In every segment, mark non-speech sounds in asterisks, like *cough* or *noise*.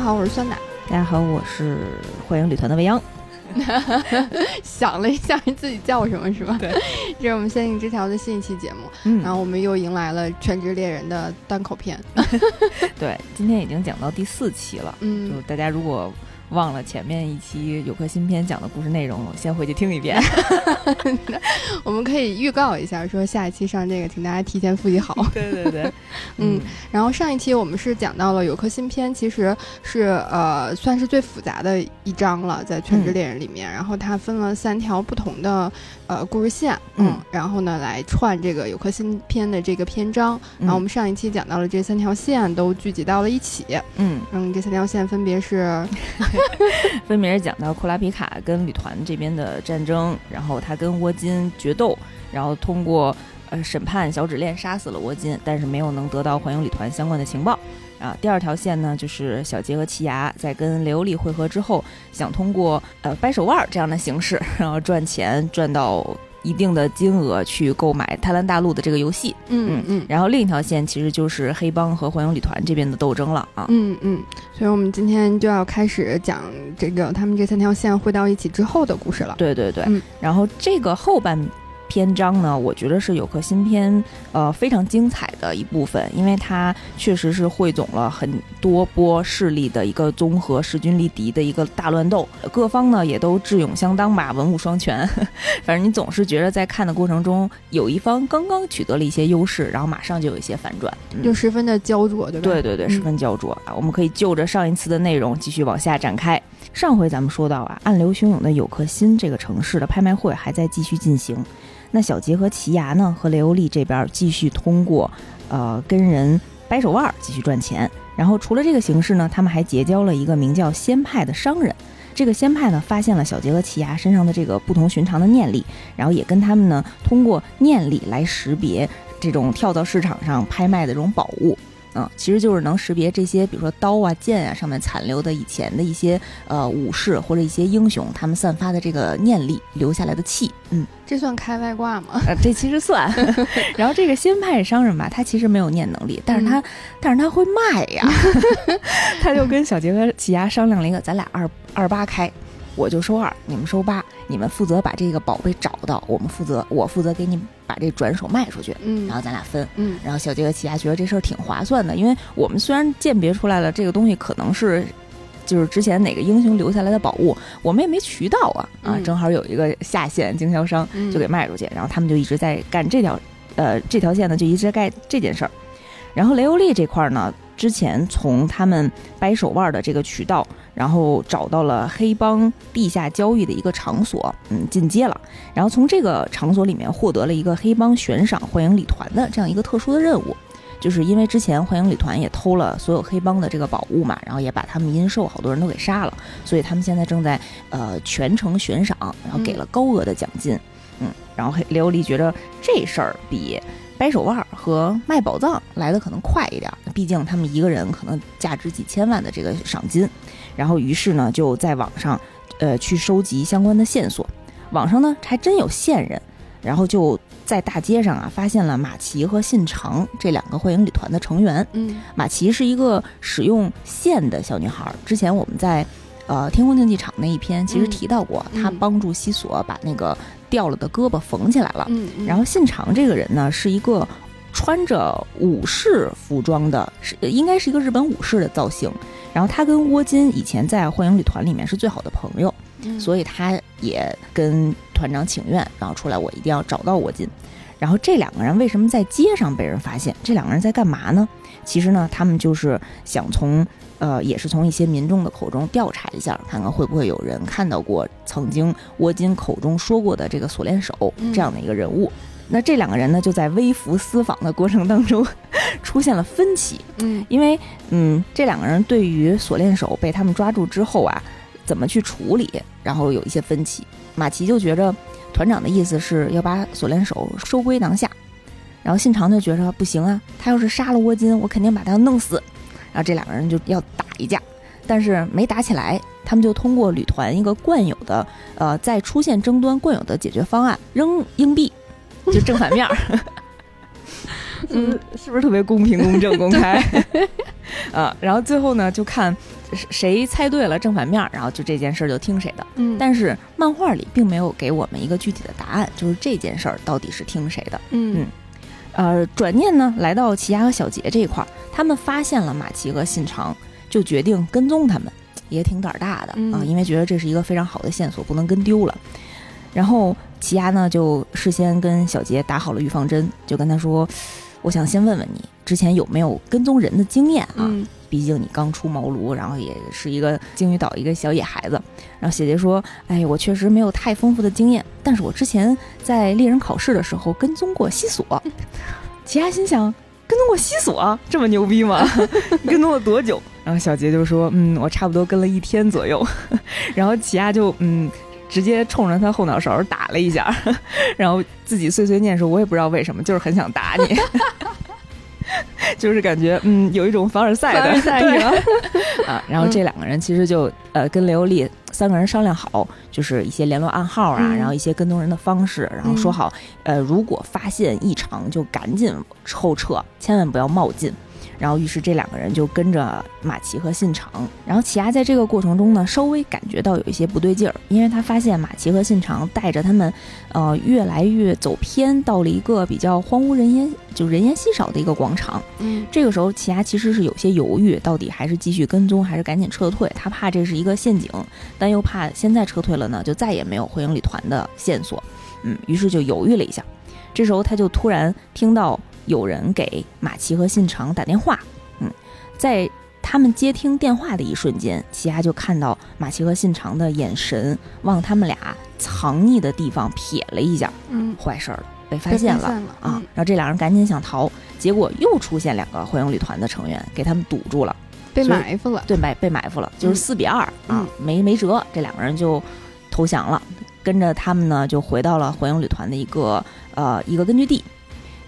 大家好，我是酸奶。大家好，我是欢迎旅团的未央。*laughs* 想了一下自己叫什么，是吧？对，*laughs* 这是我们仙境之桥的新一期节目。嗯，然后我们又迎来了《全职猎人》的单口片。*laughs* 对，今天已经讲到第四期了。嗯，就大家如果。忘了前面一期有颗新片讲的故事内容了，先回去听一遍。*laughs* *laughs* 我们可以预告一下，说下一期上这个，请大家提前复习好。对对对，*laughs* 嗯。然后上一期我们是讲到了有颗新片，其实是呃算是最复杂的一章了，在《全职猎人》里面。然后它分了三条不同的呃故事线，嗯，然后呢来串这个有颗新片的这个篇章。然后我们上一期讲到了这三条线都聚集到了一起，嗯嗯，这三条线分别是。*laughs* *laughs* 分别是讲到库拉皮卡跟旅团这边的战争，然后他跟沃金决斗，然后通过呃审判小指链杀死了沃金，但是没有能得到环游旅团相关的情报。啊，第二条线呢，就是小杰和奇牙在跟雷欧利会合之后，想通过呃掰手腕这样的形式，然后赚钱赚到。一定的金额去购买《贪婪大陆》的这个游戏，嗯嗯，然后另一条线其实就是黑帮和环游旅团这边的斗争了啊，嗯嗯，所以我们今天就要开始讲这个他们这三条线汇到一起之后的故事了，对对对，然后这个后半。篇章呢，我觉得是有颗新篇，呃，非常精彩的一部分，因为它确实是汇总了很多波势力的一个综合势均力敌的一个大乱斗，各方呢也都智勇相当吧，文武双全。*laughs* 反正你总是觉得在看的过程中，有一方刚刚取得了一些优势，然后马上就有一些反转，就十分的焦灼，对吧？对对对，十分焦灼啊！我们可以就着上一次的内容继续往下展开。上回咱们说到啊，暗流汹涌的有颗心这个城市的拍卖会还在继续进行。那小杰和奇牙呢，和雷欧利这边继续通过，呃，跟人掰手腕继续赚钱。然后除了这个形式呢，他们还结交了一个名叫仙派的商人。这个仙派呢，发现了小杰和奇牙身上的这个不同寻常的念力，然后也跟他们呢，通过念力来识别这种跳蚤市场上拍卖的这种宝物。嗯，其实就是能识别这些，比如说刀啊、剑啊上面残留的以前的一些呃武士或者一些英雄，他们散发的这个念力留下来的气。嗯，这算开外挂吗？呃，这其实算。*laughs* 然后这个新派商人吧，他其实没有念能力，但是他但是他会卖呀。*laughs* *laughs* 他就跟小杰和奇亚商量了一个，咱俩二二八开。我就收二，你们收八，你们负责把这个宝贝找到，我们负责，我负责给你把这转手卖出去，嗯，然后咱俩分，嗯，然后小杰和奇亚觉得这事儿挺划算的，因为我们虽然鉴别出来了这个东西可能是，就是之前哪个英雄留下来的宝物，我们也没渠道啊，啊，正好有一个下线经销商就给卖出去，然后他们就一直在干这条，呃，这条线呢就一直在干这件事儿，然后雷欧利这块呢，之前从他们掰手腕的这个渠道。然后找到了黑帮地下交易的一个场所，嗯，进阶了。然后从这个场所里面获得了一个黑帮悬赏幻影旅团的这样一个特殊的任务，就是因为之前幻影旅团也偷了所有黑帮的这个宝物嘛，然后也把他们阴寿好多人都给杀了，所以他们现在正在呃全程悬赏，然后给了高额的奖金，嗯，然后黑雷欧利觉得这事儿比。掰手腕和卖宝藏来的可能快一点，毕竟他们一个人可能价值几千万的这个赏金，然后于是呢就在网上，呃去收集相关的线索，网上呢还真有线人，然后就在大街上啊发现了马奇和信长这两个幻影旅团的成员。嗯，马奇是一个使用线的小女孩，之前我们在呃天空竞技场那一篇其实提到过，她帮助西索把那个。掉了的胳膊缝起来了，嗯，然后信长这个人呢，是一个穿着武士服装的，是应该是一个日本武士的造型。然后他跟窝金以前在幻影旅团里面是最好的朋友，所以他也跟团长请愿，然后出来我一定要找到窝金。然后这两个人为什么在街上被人发现？这两个人在干嘛呢？其实呢，他们就是想从。呃，也是从一些民众的口中调查一下，看看会不会有人看到过曾经沃金口中说过的这个锁链手这样的一个人物。那这两个人呢，就在微服私访的过程当中 *laughs* 出现了分歧。嗯，因为嗯，这两个人对于锁链手被他们抓住之后啊，怎么去处理，然后有一些分歧。马奇就觉着团长的意思是要把锁链手收归囊下，然后信长就觉着不行啊，他要是杀了窝金，我肯定把他弄死。然后这两个人就要打一架，但是没打起来，他们就通过旅团一个惯有的，呃，在出现争端惯有的解决方案，扔硬币，就正反面儿，*laughs* 嗯，是不是特别公平、公正、公开？*laughs* *laughs* 啊，然后最后呢，就看谁猜对了正反面，然后就这件事儿就听谁的。嗯，但是漫画里并没有给我们一个具体的答案，就是这件事儿到底是听谁的。嗯，呃，转念呢，来到奇亚和小杰这一块儿，他们发现了马奇和信长，就决定跟踪他们，也挺胆儿大的啊，因为觉得这是一个非常好的线索，不能跟丢了。然后奇亚呢，就事先跟小杰打好了预防针，就跟他说：“我想先问问你，之前有没有跟踪人的经验啊？毕竟你刚出茅庐，然后也是一个鲸鱼岛一个小野孩子。”然后小杰说：“哎，我确实没有太丰富的经验，但是我之前在猎人考试的时候跟踪过西索。”奇亚心想：“跟踪过西索，这么牛逼吗？*laughs* 跟踪了多久？”然后小杰就说：“嗯，我差不多跟了一天左右。” *laughs* 然后奇亚就嗯。直接冲着他后脑勺打了一下，*laughs* 然后自己碎碎念说：“我也不知道为什么，就是很想打你，*laughs* 就是感觉嗯有一种凡尔赛的 *laughs* 对。啊。”然后这两个人其实就呃跟雷欧利三个人商量好，就是一些联络暗号啊，然后一些跟踪人的方式，然后说好呃如果发现异常就赶紧后撤，千万不要冒进。然后，于是这两个人就跟着马奇和信长。然后，奇亚在这个过程中呢，稍微感觉到有一些不对劲儿，因为他发现马奇和信长带着他们，呃，越来越走偏，到了一个比较荒无人烟、就人烟稀少的一个广场。嗯，这个时候，奇亚其实是有些犹豫，到底还是继续跟踪，还是赶紧撤退？他怕这是一个陷阱，但又怕现在撤退了呢，就再也没有火影旅团的线索。嗯，于是就犹豫了一下。这时候，他就突然听到。有人给马奇和信长打电话，嗯，在他们接听电话的一瞬间，奇亚就看到马奇和信长的眼神往他们俩藏匿的地方瞥了一下，嗯，坏事了，被发现了啊！然后这两人赶紧想逃，结果又出现两个火影旅团的成员给他们堵住了，被埋伏了，对，埋被埋伏了，就是四比二啊，没没辙，这两个人就投降了，跟着他们呢就回到了火影旅团的一个呃一个根据地。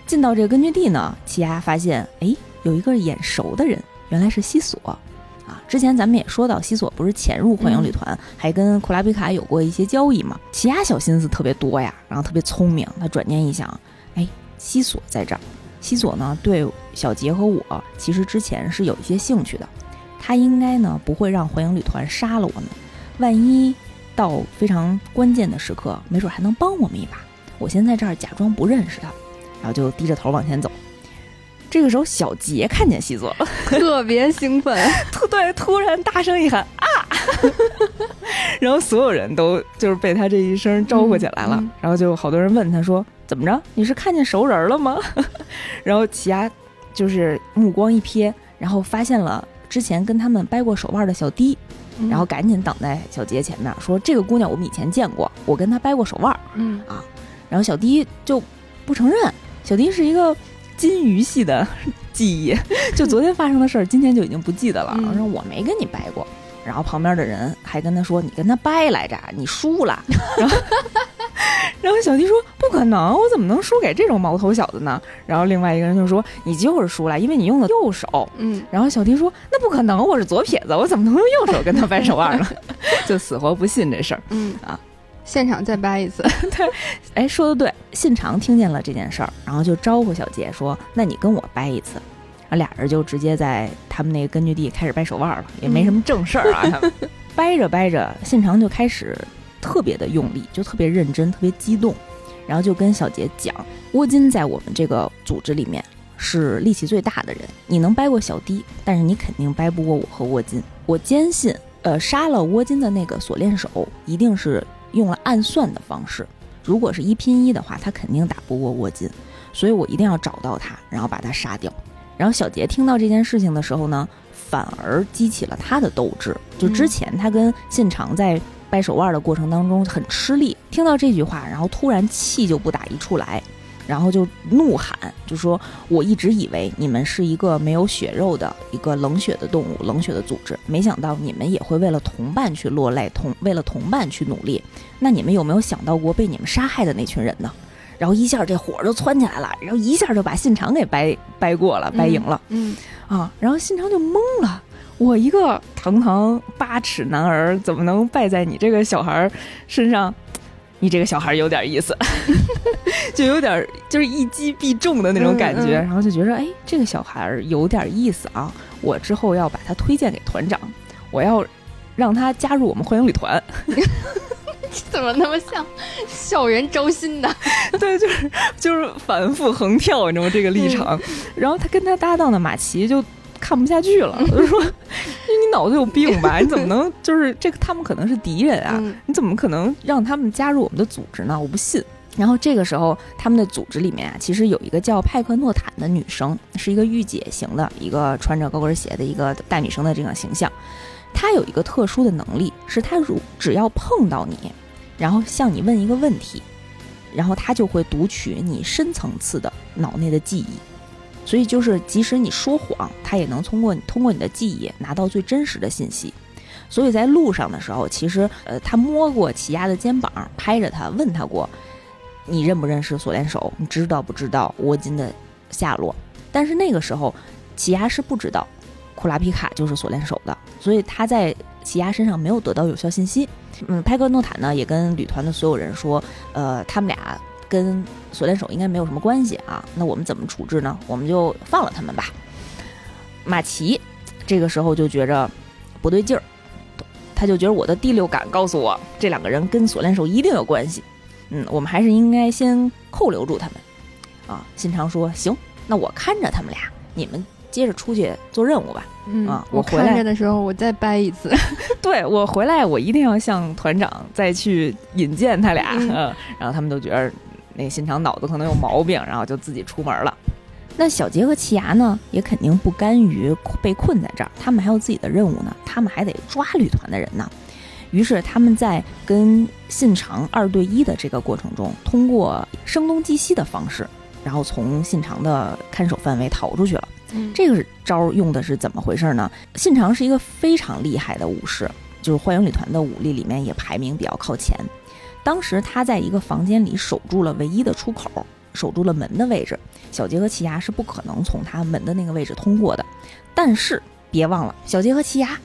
进到这个根据地呢，奇亚发现，哎，有一个眼熟的人，原来是西索，啊，之前咱们也说到，西索不是潜入幻影旅团，还跟库拉比卡有过一些交易嘛。奇亚小心思特别多呀，然后特别聪明，他转念一想，哎，西索在这儿，西索呢对小杰和我其实之前是有一些兴趣的，他应该呢不会让幻影旅团杀了我们，万一到非常关键的时刻，没准还能帮我们一把。我先在这儿假装不认识他。然后就低着头往前走，这个时候小杰看见细作，*laughs* 特别兴奋，*laughs* 突对突然大声一喊啊，*laughs* 然后所有人都就是被他这一声招呼起来了，然后就好多人问他说怎么着，你是看见熟人了吗？然后奇亚就是目光一瞥，然后发现了之前跟他们掰过手腕的小迪，然后赶紧挡在小杰前面说这个姑娘我们以前见过，我跟她掰过手腕，嗯。啊，然后小迪就不承认。小迪是一个金鱼系的记忆，*laughs* 就昨天发生的事儿，今天就已经不记得了。说我没跟你掰过，然后旁边的人还跟他说你跟他掰来着，你输了。*laughs* 然后，*laughs* 然后小迪说不可能，我怎么能输给这种毛头小子呢？然后另外一个人就说你就是输了，因为你用的右手。嗯，然后小迪说那不可能，我是左撇子，我怎么能用右手跟他掰手腕呢？就死活不信这事儿。嗯啊。现场再掰一次，*laughs* 对，哎，说的对，信长听见了这件事儿，然后就招呼小杰说：“那你跟我掰一次。”啊，俩人就直接在他们那个根据地开始掰手腕了，也没什么正事儿啊。他 *laughs* 们掰着掰着，信长就开始特别的用力，就特别认真，特别激动，然后就跟小杰讲：“窝金在我们这个组织里面是力气最大的人，你能掰过小弟，但是你肯定掰不过我和窝金。我坚信，呃，杀了窝金的那个锁链手一定是。”用了暗算的方式，如果是一拼一的话，他肯定打不过沃金，所以我一定要找到他，然后把他杀掉。然后小杰听到这件事情的时候呢，反而激起了他的斗志。就之前他跟信长在掰手腕的过程当中很吃力，听到这句话，然后突然气就不打一处来。然后就怒喊，就说：“我一直以为你们是一个没有血肉的一个冷血的动物，冷血的组织，没想到你们也会为了同伴去落泪，同为了同伴去努力。那你们有没有想到过被你们杀害的那群人呢？”然后一下这火就窜起来了，然后一下就把信长给掰掰过了，掰赢了。嗯啊，然后信长就懵了，我一个堂堂八尺男儿，怎么能败在你这个小孩身上？你这个小孩有点意思，*laughs* 就有点就是一击必中的那种感觉，然后就觉得哎，这个小孩有点意思啊！我之后要把他推荐给团长，我要让他加入我们幻影旅团。*laughs* *laughs* 怎么那么像校园招新的？*laughs* 对，就是就是反复横跳，你知道吗？这个立场。然后他跟他搭档的马奇就看不下去了，就说：“你脑子有病吧？你怎么能 *laughs* 就是这个？他们可能是敌人啊！你怎么可能让他们加入我们的组织呢？我不信。”然后这个时候，他们的组织里面啊，其实有一个叫派克诺坦的女生，是一个御姐型的一个穿着高跟鞋的一个大女生的这种形象。她有一个特殊的能力，是她如只要碰到你。然后向你问一个问题，然后他就会读取你深层次的脑内的记忆，所以就是即使你说谎，他也能通过你通过你的记忆拿到最真实的信息。所以在路上的时候，其实呃，他摸过齐亚的肩膀，拍着他问他过，你认不认识锁链手？你知道不知道沃金的下落？但是那个时候，齐亚是不知道库拉皮卡就是锁链手的，所以他在奇亚身上没有得到有效信息。嗯，派克诺坦呢也跟旅团的所有人说，呃，他们俩跟锁链手应该没有什么关系啊。那我们怎么处置呢？我们就放了他们吧。马奇这个时候就觉着不对劲儿，他就觉得我的第六感告诉我，这两个人跟锁链手一定有关系。嗯，我们还是应该先扣留住他们。啊，新长说行，那我看着他们俩，你们。接着出去做任务吧。嗯啊，我回来的时候我再掰一次。*laughs* *laughs* 对我回来，我一定要向团长再去引荐他俩。嗯，然后他们都觉得那新长脑子可能有毛病，然后就自己出门了。那小杰和奇牙呢，也肯定不甘于被困在这儿，他们还有自己的任务呢，他们还得抓旅团的人呢。于是他们在跟信长二对一的这个过程中，通过声东击西的方式，然后从信长的看守范围逃出去了。这个招用的是怎么回事呢？信长是一个非常厉害的武士，就是幻影旅团的武力里面也排名比较靠前。当时他在一个房间里守住了唯一的出口，守住了门的位置。小杰和奇牙是不可能从他门的那个位置通过的。但是别忘了，小杰和奇牙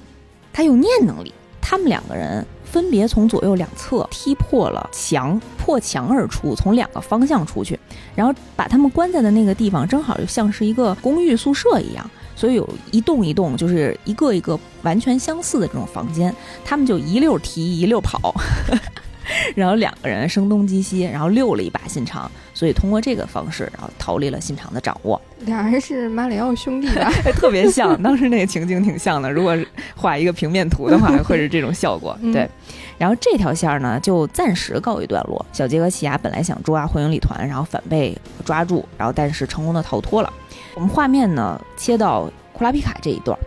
他有念能力，他们两个人。分别从左右两侧踢破了墙，破墙而出，从两个方向出去，然后把他们关在的那个地方，正好就像是一个公寓宿舍一样，所以有一栋一栋，就是一个一个完全相似的这种房间，他们就一溜儿踢一溜儿跑。*laughs* 然后两个人声东击西，然后溜了一把现场，所以通过这个方式，然后逃离了信长的掌握。俩人是马里奥兄弟吧？*laughs* 特别像，当时那个情景挺像的。如果画一个平面图的话，会是这种效果。对。然后这条线呢，就暂时告一段落。小杰和奇亚本来想抓幻影旅团，然后反被抓住，然后但是成功的逃脱了。我们画面呢切到库拉皮卡这一段。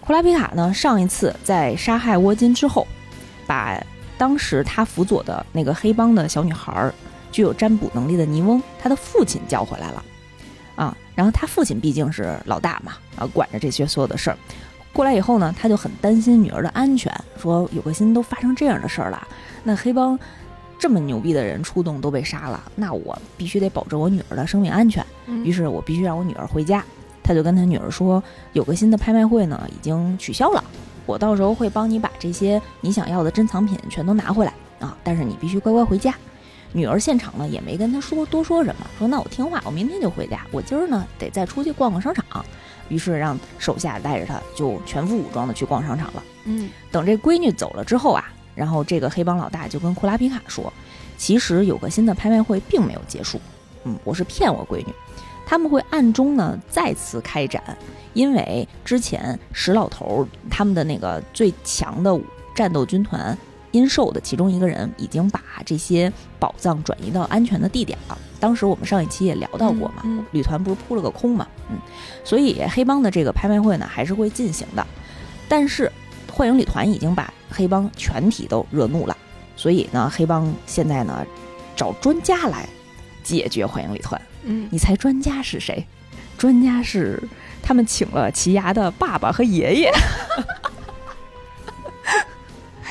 库拉皮卡呢，上一次在杀害沃金之后，把。当时他辅佐的那个黑帮的小女孩，具有占卜能力的尼翁，他的父亲叫回来了，啊，然后他父亲毕竟是老大嘛，啊，管着这些所有的事儿。过来以后呢，他就很担心女儿的安全，说有个心都发生这样的事儿了，那黑帮这么牛逼的人出动都被杀了，那我必须得保证我女儿的生命安全。于是我必须让我女儿回家。他就跟他女儿说，有个新的拍卖会呢，已经取消了。我到时候会帮你把这些你想要的珍藏品全都拿回来啊！但是你必须乖乖回家。女儿现场呢也没跟他说多说什么，说那我听话，我明天就回家。我今儿呢得再出去逛逛商场，于是让手下带着他就全副武装的去逛商场了。嗯，等这闺女走了之后啊，然后这个黑帮老大就跟库拉皮卡说，其实有个新的拍卖会并没有结束。嗯，我是骗我闺女，他们会暗中呢再次开展。因为之前石老头他们的那个最强的战斗军团阴寿的其中一个人已经把这些宝藏转移到安全的地点了。当时我们上一期也聊到过嘛，旅团不是扑了个空嘛，嗯，所以黑帮的这个拍卖会呢还是会进行的。但是幻影旅团已经把黑帮全体都惹怒了，所以呢，黑帮现在呢找专家来解决幻影旅团。嗯，你猜专家是谁？专家是。他们请了奇牙的爸爸和爷爷，*laughs*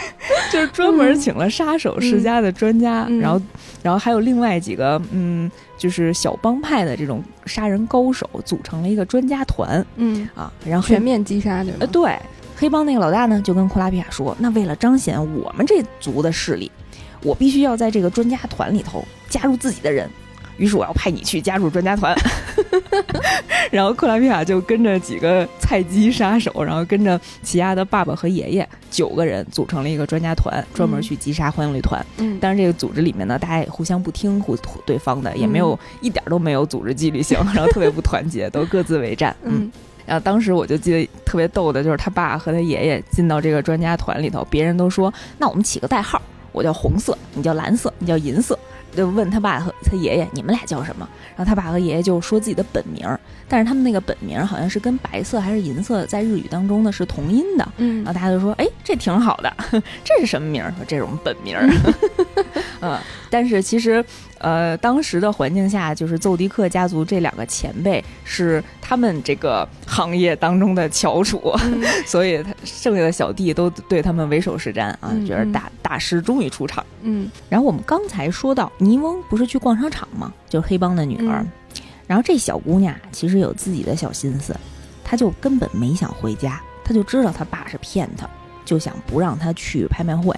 *laughs* 就是专门请了杀手世家的专家，然后，然后还有另外几个，嗯，就是小帮派的这种杀人高手，组成了一个专家团，嗯啊，然后全面击杀，对呃，对，黑帮那个老大呢，就跟库拉皮卡说，那为了彰显我们这族的势力，我必须要在这个专家团里头加入自己的人，于是我要派你去加入专家团。*laughs* 然后克拉皮卡就跟着几个菜鸡杀手，然后跟着奇亚的爸爸和爷爷九个人组成了一个专家团，专门去击杀欢迎旅团。嗯，但是这个组织里面呢，大家也互相不听互对方的，也没有一点都没有组织纪律性，然后特别不团结，都各自为战。嗯。然后当时我就记得特别逗的，就是他爸和他爷爷进到这个专家团里头，别人都说：“那我们起个代号，我叫红色，你叫蓝色，你叫银色。”就问他爸和他爷爷：“你们俩叫什么？”然后他爸和爷爷就说自己的本名，但是他们那个本名好像是跟白色还是银色在日语当中呢是同音的。嗯，然后大家就说：“哎，这挺好的，这是什么名？说这种本名。” *laughs* 嗯，但是其实。呃，当时的环境下，就是奏迪克家族这两个前辈是他们这个行业当中的翘楚，*laughs* 所以他剩下的小弟都对他们唯首是瞻啊，觉得大大师终于出场。嗯，然后我们刚才说到尼翁不是去逛商场吗？就是黑帮的女儿，然后这小姑娘其实有自己的小心思，她就根本没想回家，她就知道她爸是骗她，就想不让她去拍卖会，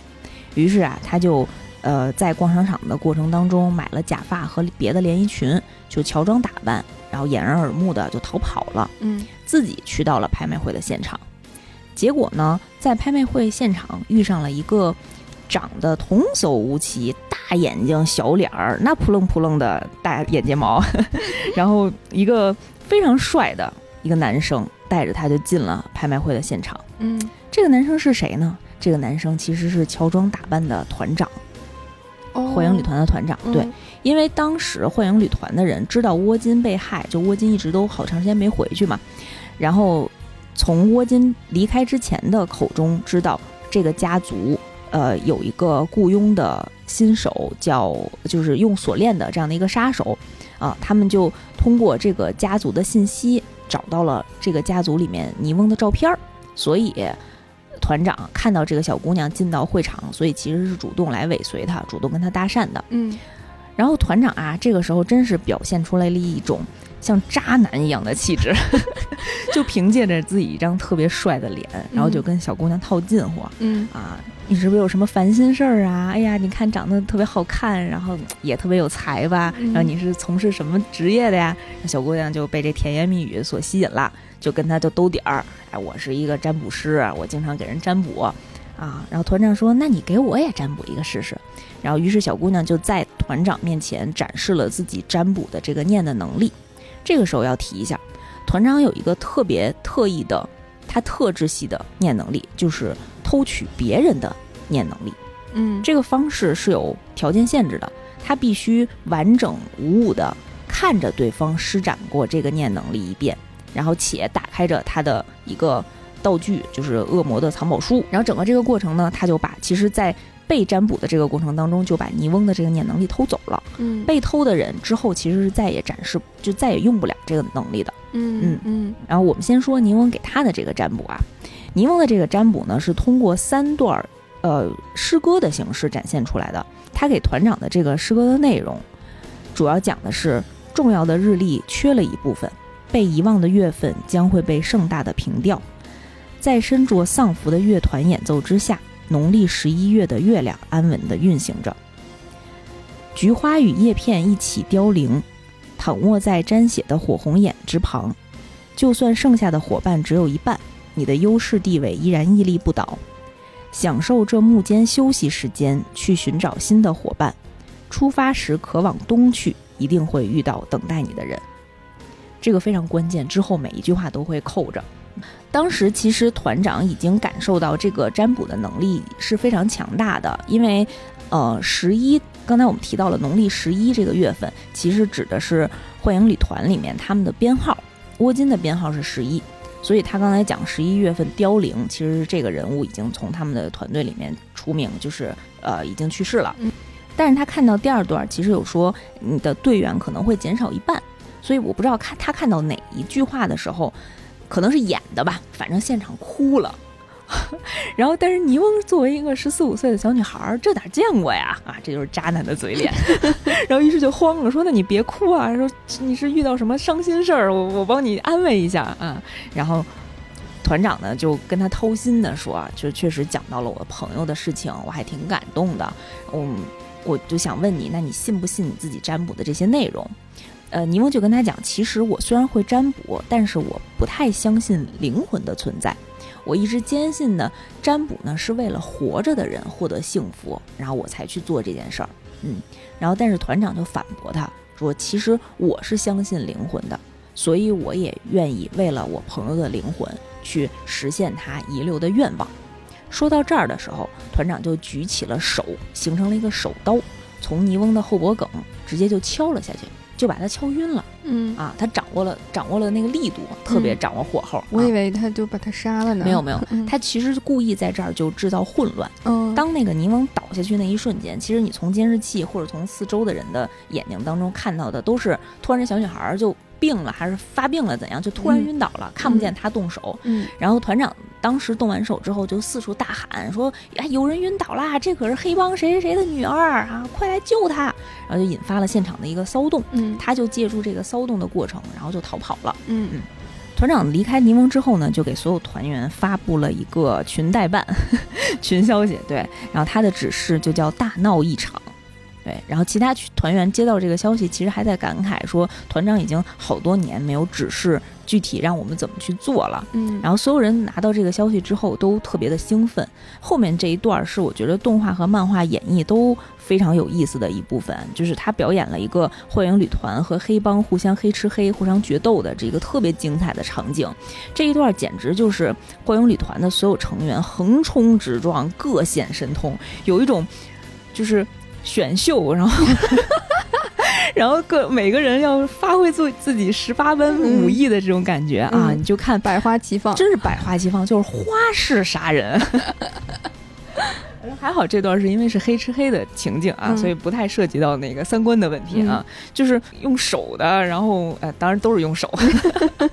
于是啊，她就。呃，在逛商场的过程当中，买了假发和别的连衣裙，就乔装打扮，然后掩人耳目的就逃跑了。嗯，自己去到了拍卖会的现场，结果呢，在拍卖会现场遇上了一个长得童叟无欺、大眼睛、小脸儿，那扑棱扑棱的大眼睫毛，*laughs* 然后一个非常帅的一个男生带着他就进了拍卖会的现场。嗯，这个男生是谁呢？这个男生其实是乔装打扮的团长。幻影旅团的团长，对，因为当时幻影旅团的人知道窝金被害，就窝金一直都好长时间没回去嘛，然后从窝金离开之前的口中知道这个家族，呃，有一个雇佣的新手叫，就是用锁链的这样的一个杀手，啊，他们就通过这个家族的信息找到了这个家族里面尼翁的照片儿，所以。团长看到这个小姑娘进到会场，所以其实是主动来尾随她，主动跟她搭讪的。嗯，然后团长啊，这个时候真是表现出来了一种像渣男一样的气质，*laughs* 就凭借着自己一张特别帅的脸，然后就跟小姑娘套近乎。嗯啊，你是不是有什么烦心事儿啊？哎呀，你看长得特别好看，然后也特别有才吧？然后你是从事什么职业的呀？小姑娘就被这甜言蜜语所吸引了。就跟他就兜底儿，哎，我是一个占卜师，我经常给人占卜，啊，然后团长说，那你给我也占卜一个试试，然后于是小姑娘就在团长面前展示了自己占卜的这个念的能力。这个时候要提一下，团长有一个特别特异的，他特质系的念能力，就是偷取别人的念能力。嗯，这个方式是有条件限制的，他必须完整无误的看着对方施展过这个念能力一遍。然后且打开着他的一个道具，就是恶魔的藏宝书。然后整个这个过程呢，他就把其实，在被占卜的这个过程当中，就把尼翁的这个念能力偷走了。嗯，被偷的人之后其实是再也展示，就再也用不了这个能力的。嗯嗯嗯。然后我们先说尼翁给他的这个占卜啊，尼翁的这个占卜呢是通过三段呃诗歌的形式展现出来的。他给团长的这个诗歌的内容，主要讲的是重要的日历缺了一部分。被遗忘的月份将会被盛大的平调，在身着丧服的乐团演奏之下，农历十一月的月亮安稳地运行着。菊花与叶片一起凋零，躺卧在沾血的火红眼之旁。就算剩下的伙伴只有一半，你的优势地位依然屹立不倒。享受这幕间休息时间，去寻找新的伙伴。出发时可往东去，一定会遇到等待你的人。这个非常关键，之后每一句话都会扣着。当时其实团长已经感受到这个占卜的能力是非常强大的，因为，呃，十一，刚才我们提到了农历十一这个月份，其实指的是幻影旅团里面他们的编号，窝金的编号是十一，所以他刚才讲十一月份凋零，其实这个人物已经从他们的团队里面出名，就是呃已经去世了。但是他看到第二段，其实有说你的队员可能会减少一半。所以我不知道看他看到哪一句话的时候，可能是演的吧，反正现场哭了。*laughs* 然后，但是尼翁作为一个十四五岁的小女孩，这哪见过呀？啊，这就是渣男的嘴脸。*laughs* 然后于是就慌了，说：“那你别哭啊，说你是遇到什么伤心事儿，我我帮你安慰一下啊。”然后团长呢就跟他掏心的说：“就确实讲到了我朋友的事情，我还挺感动的。嗯，我就想问你，那你信不信你自己占卜的这些内容？”呃，尼翁就跟他讲，其实我虽然会占卜，但是我不太相信灵魂的存在。我一直坚信呢，占卜呢是为了活着的人获得幸福，然后我才去做这件事儿。嗯，然后但是团长就反驳他说，其实我是相信灵魂的，所以我也愿意为了我朋友的灵魂去实现他遗留的愿望。说到这儿的时候，团长就举起了手，形成了一个手刀，从尼翁的后脖梗直接就敲了下去。就把他敲晕了，嗯啊，他掌握了掌握了那个力度，特别掌握火候。我以为他就把他杀了呢。没有没有，他其实故意在这儿就制造混乱。嗯，当那个泥翁倒下去那一瞬间，其实你从监视器或者从四周的人的眼睛当中看到的都是，突然这小女孩就。病了还是发病了？怎样？就突然晕倒了，看不见他动手。嗯，然后团长当时动完手之后，就四处大喊说：“哎，有人晕倒啦！这可是黑帮谁谁谁的女儿啊！快来救她！”然后就引发了现场的一个骚动。嗯，他就借助这个骚动的过程，然后就逃跑了。嗯嗯，团长离开柠檬之后呢，就给所有团员发布了一个群代办 *laughs* 群消息。对，然后他的指示就叫大闹一场。对，然后其他团员接到这个消息，其实还在感慨说，团长已经好多年没有指示具体让我们怎么去做了。嗯，然后所有人拿到这个消息之后，都特别的兴奋。后面这一段是我觉得动画和漫画演绎都非常有意思的一部分，就是他表演了一个幻影旅团和黑帮互相黑吃黑、互相决斗的这个特别精彩的场景。这一段简直就是幻影旅团的所有成员横冲直撞、各显神通，有一种就是。选秀，然后，*laughs* 然后各每个人要发挥自自己十八般武艺的这种感觉啊！你就看百花齐放，真是百花齐放，就是花式杀人。*laughs* 还好这段是因为是黑吃黑的情景啊，所以不太涉及到那个三观的问题啊。就是用手的，然后呃，当然都是用手，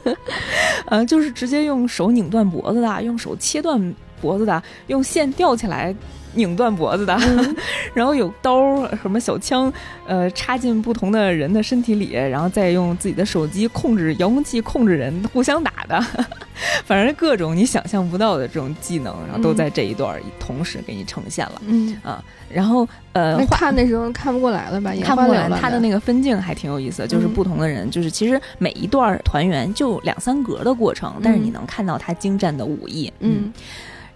*laughs* 呃，就是直接用手拧断脖子的，用手切断脖子的，用线吊起来。拧断脖子的，*laughs* 然后有刀什么小枪，呃，插进不同的人的身体里，然后再用自己的手机控制遥控器控制人互相打的，*laughs* 反正各种你想象不到的这种技能，然后都在这一段同时给你呈现了。嗯啊，然后呃，看的时候看不过来了吧？看不过来，他的那个分镜还挺有意思，就是不同的人，就是其实每一段团圆就两三格的过程，但是你能看到他精湛的武艺。嗯。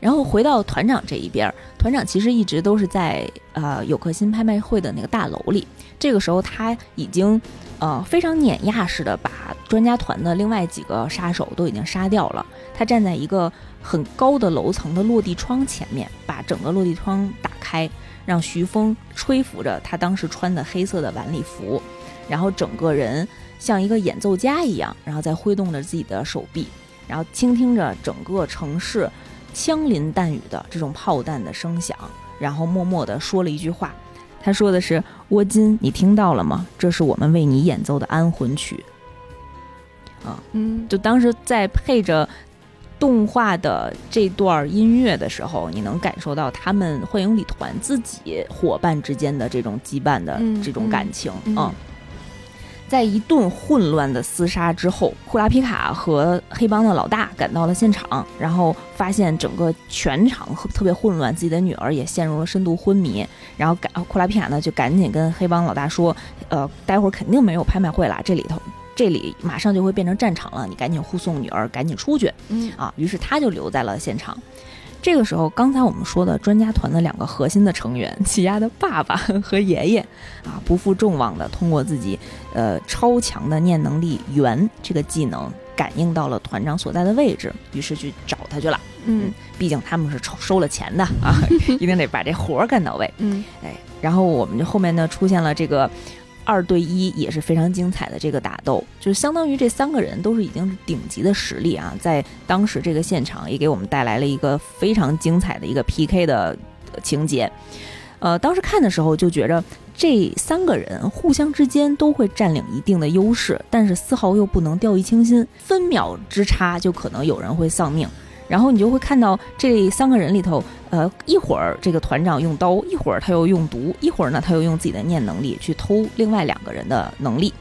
然后回到团长这一边，团长其实一直都是在呃有克新拍卖会的那个大楼里。这个时候他已经呃非常碾压式的把专家团的另外几个杀手都已经杀掉了。他站在一个很高的楼层的落地窗前面，把整个落地窗打开，让徐峰吹拂着他当时穿的黑色的晚礼服，然后整个人像一个演奏家一样，然后在挥动着自己的手臂，然后倾听着整个城市。枪林弹雨的这种炮弹的声响，然后默默地说了一句话，他说的是：“沃金，你听到了吗？这是我们为你演奏的安魂曲。”啊，嗯，就当时在配着动画的这段音乐的时候，你能感受到他们幻影旅团自己伙伴之间的这种羁绊的这种感情啊。在一顿混乱的厮杀之后，库拉皮卡和黑帮的老大赶到了现场，然后发现整个全场特别混乱，自己的女儿也陷入了深度昏迷。然后赶库拉皮卡呢就赶紧跟黑帮老大说：“呃，待会儿肯定没有拍卖会了，这里头这里马上就会变成战场了，你赶紧护送女儿赶紧出去。”嗯啊，于是他就留在了现场。这个时候，刚才我们说的专家团的两个核心的成员，*laughs* 起亚的爸爸 *laughs* 和爷爷，啊，不负众望的通过自己，呃，超强的念能力源这个技能，感应到了团长所在的位置，于是去找他去了。嗯，毕竟他们是收收了钱的啊，*laughs* 一定得把这活儿干到位。嗯，哎，然后我们就后面呢出现了这个。二对一也是非常精彩的这个打斗，就是相当于这三个人都是已经是顶级的实力啊，在当时这个现场也给我们带来了一个非常精彩的一个 PK 的情节。呃，当时看的时候就觉着这三个人互相之间都会占领一定的优势，但是丝毫又不能掉以轻心，分秒之差就可能有人会丧命。然后你就会看到这三个人里头，呃，一会儿这个团长用刀，一会儿他又用毒，一会儿呢他又用自己的念能力去偷另外两个人的能力，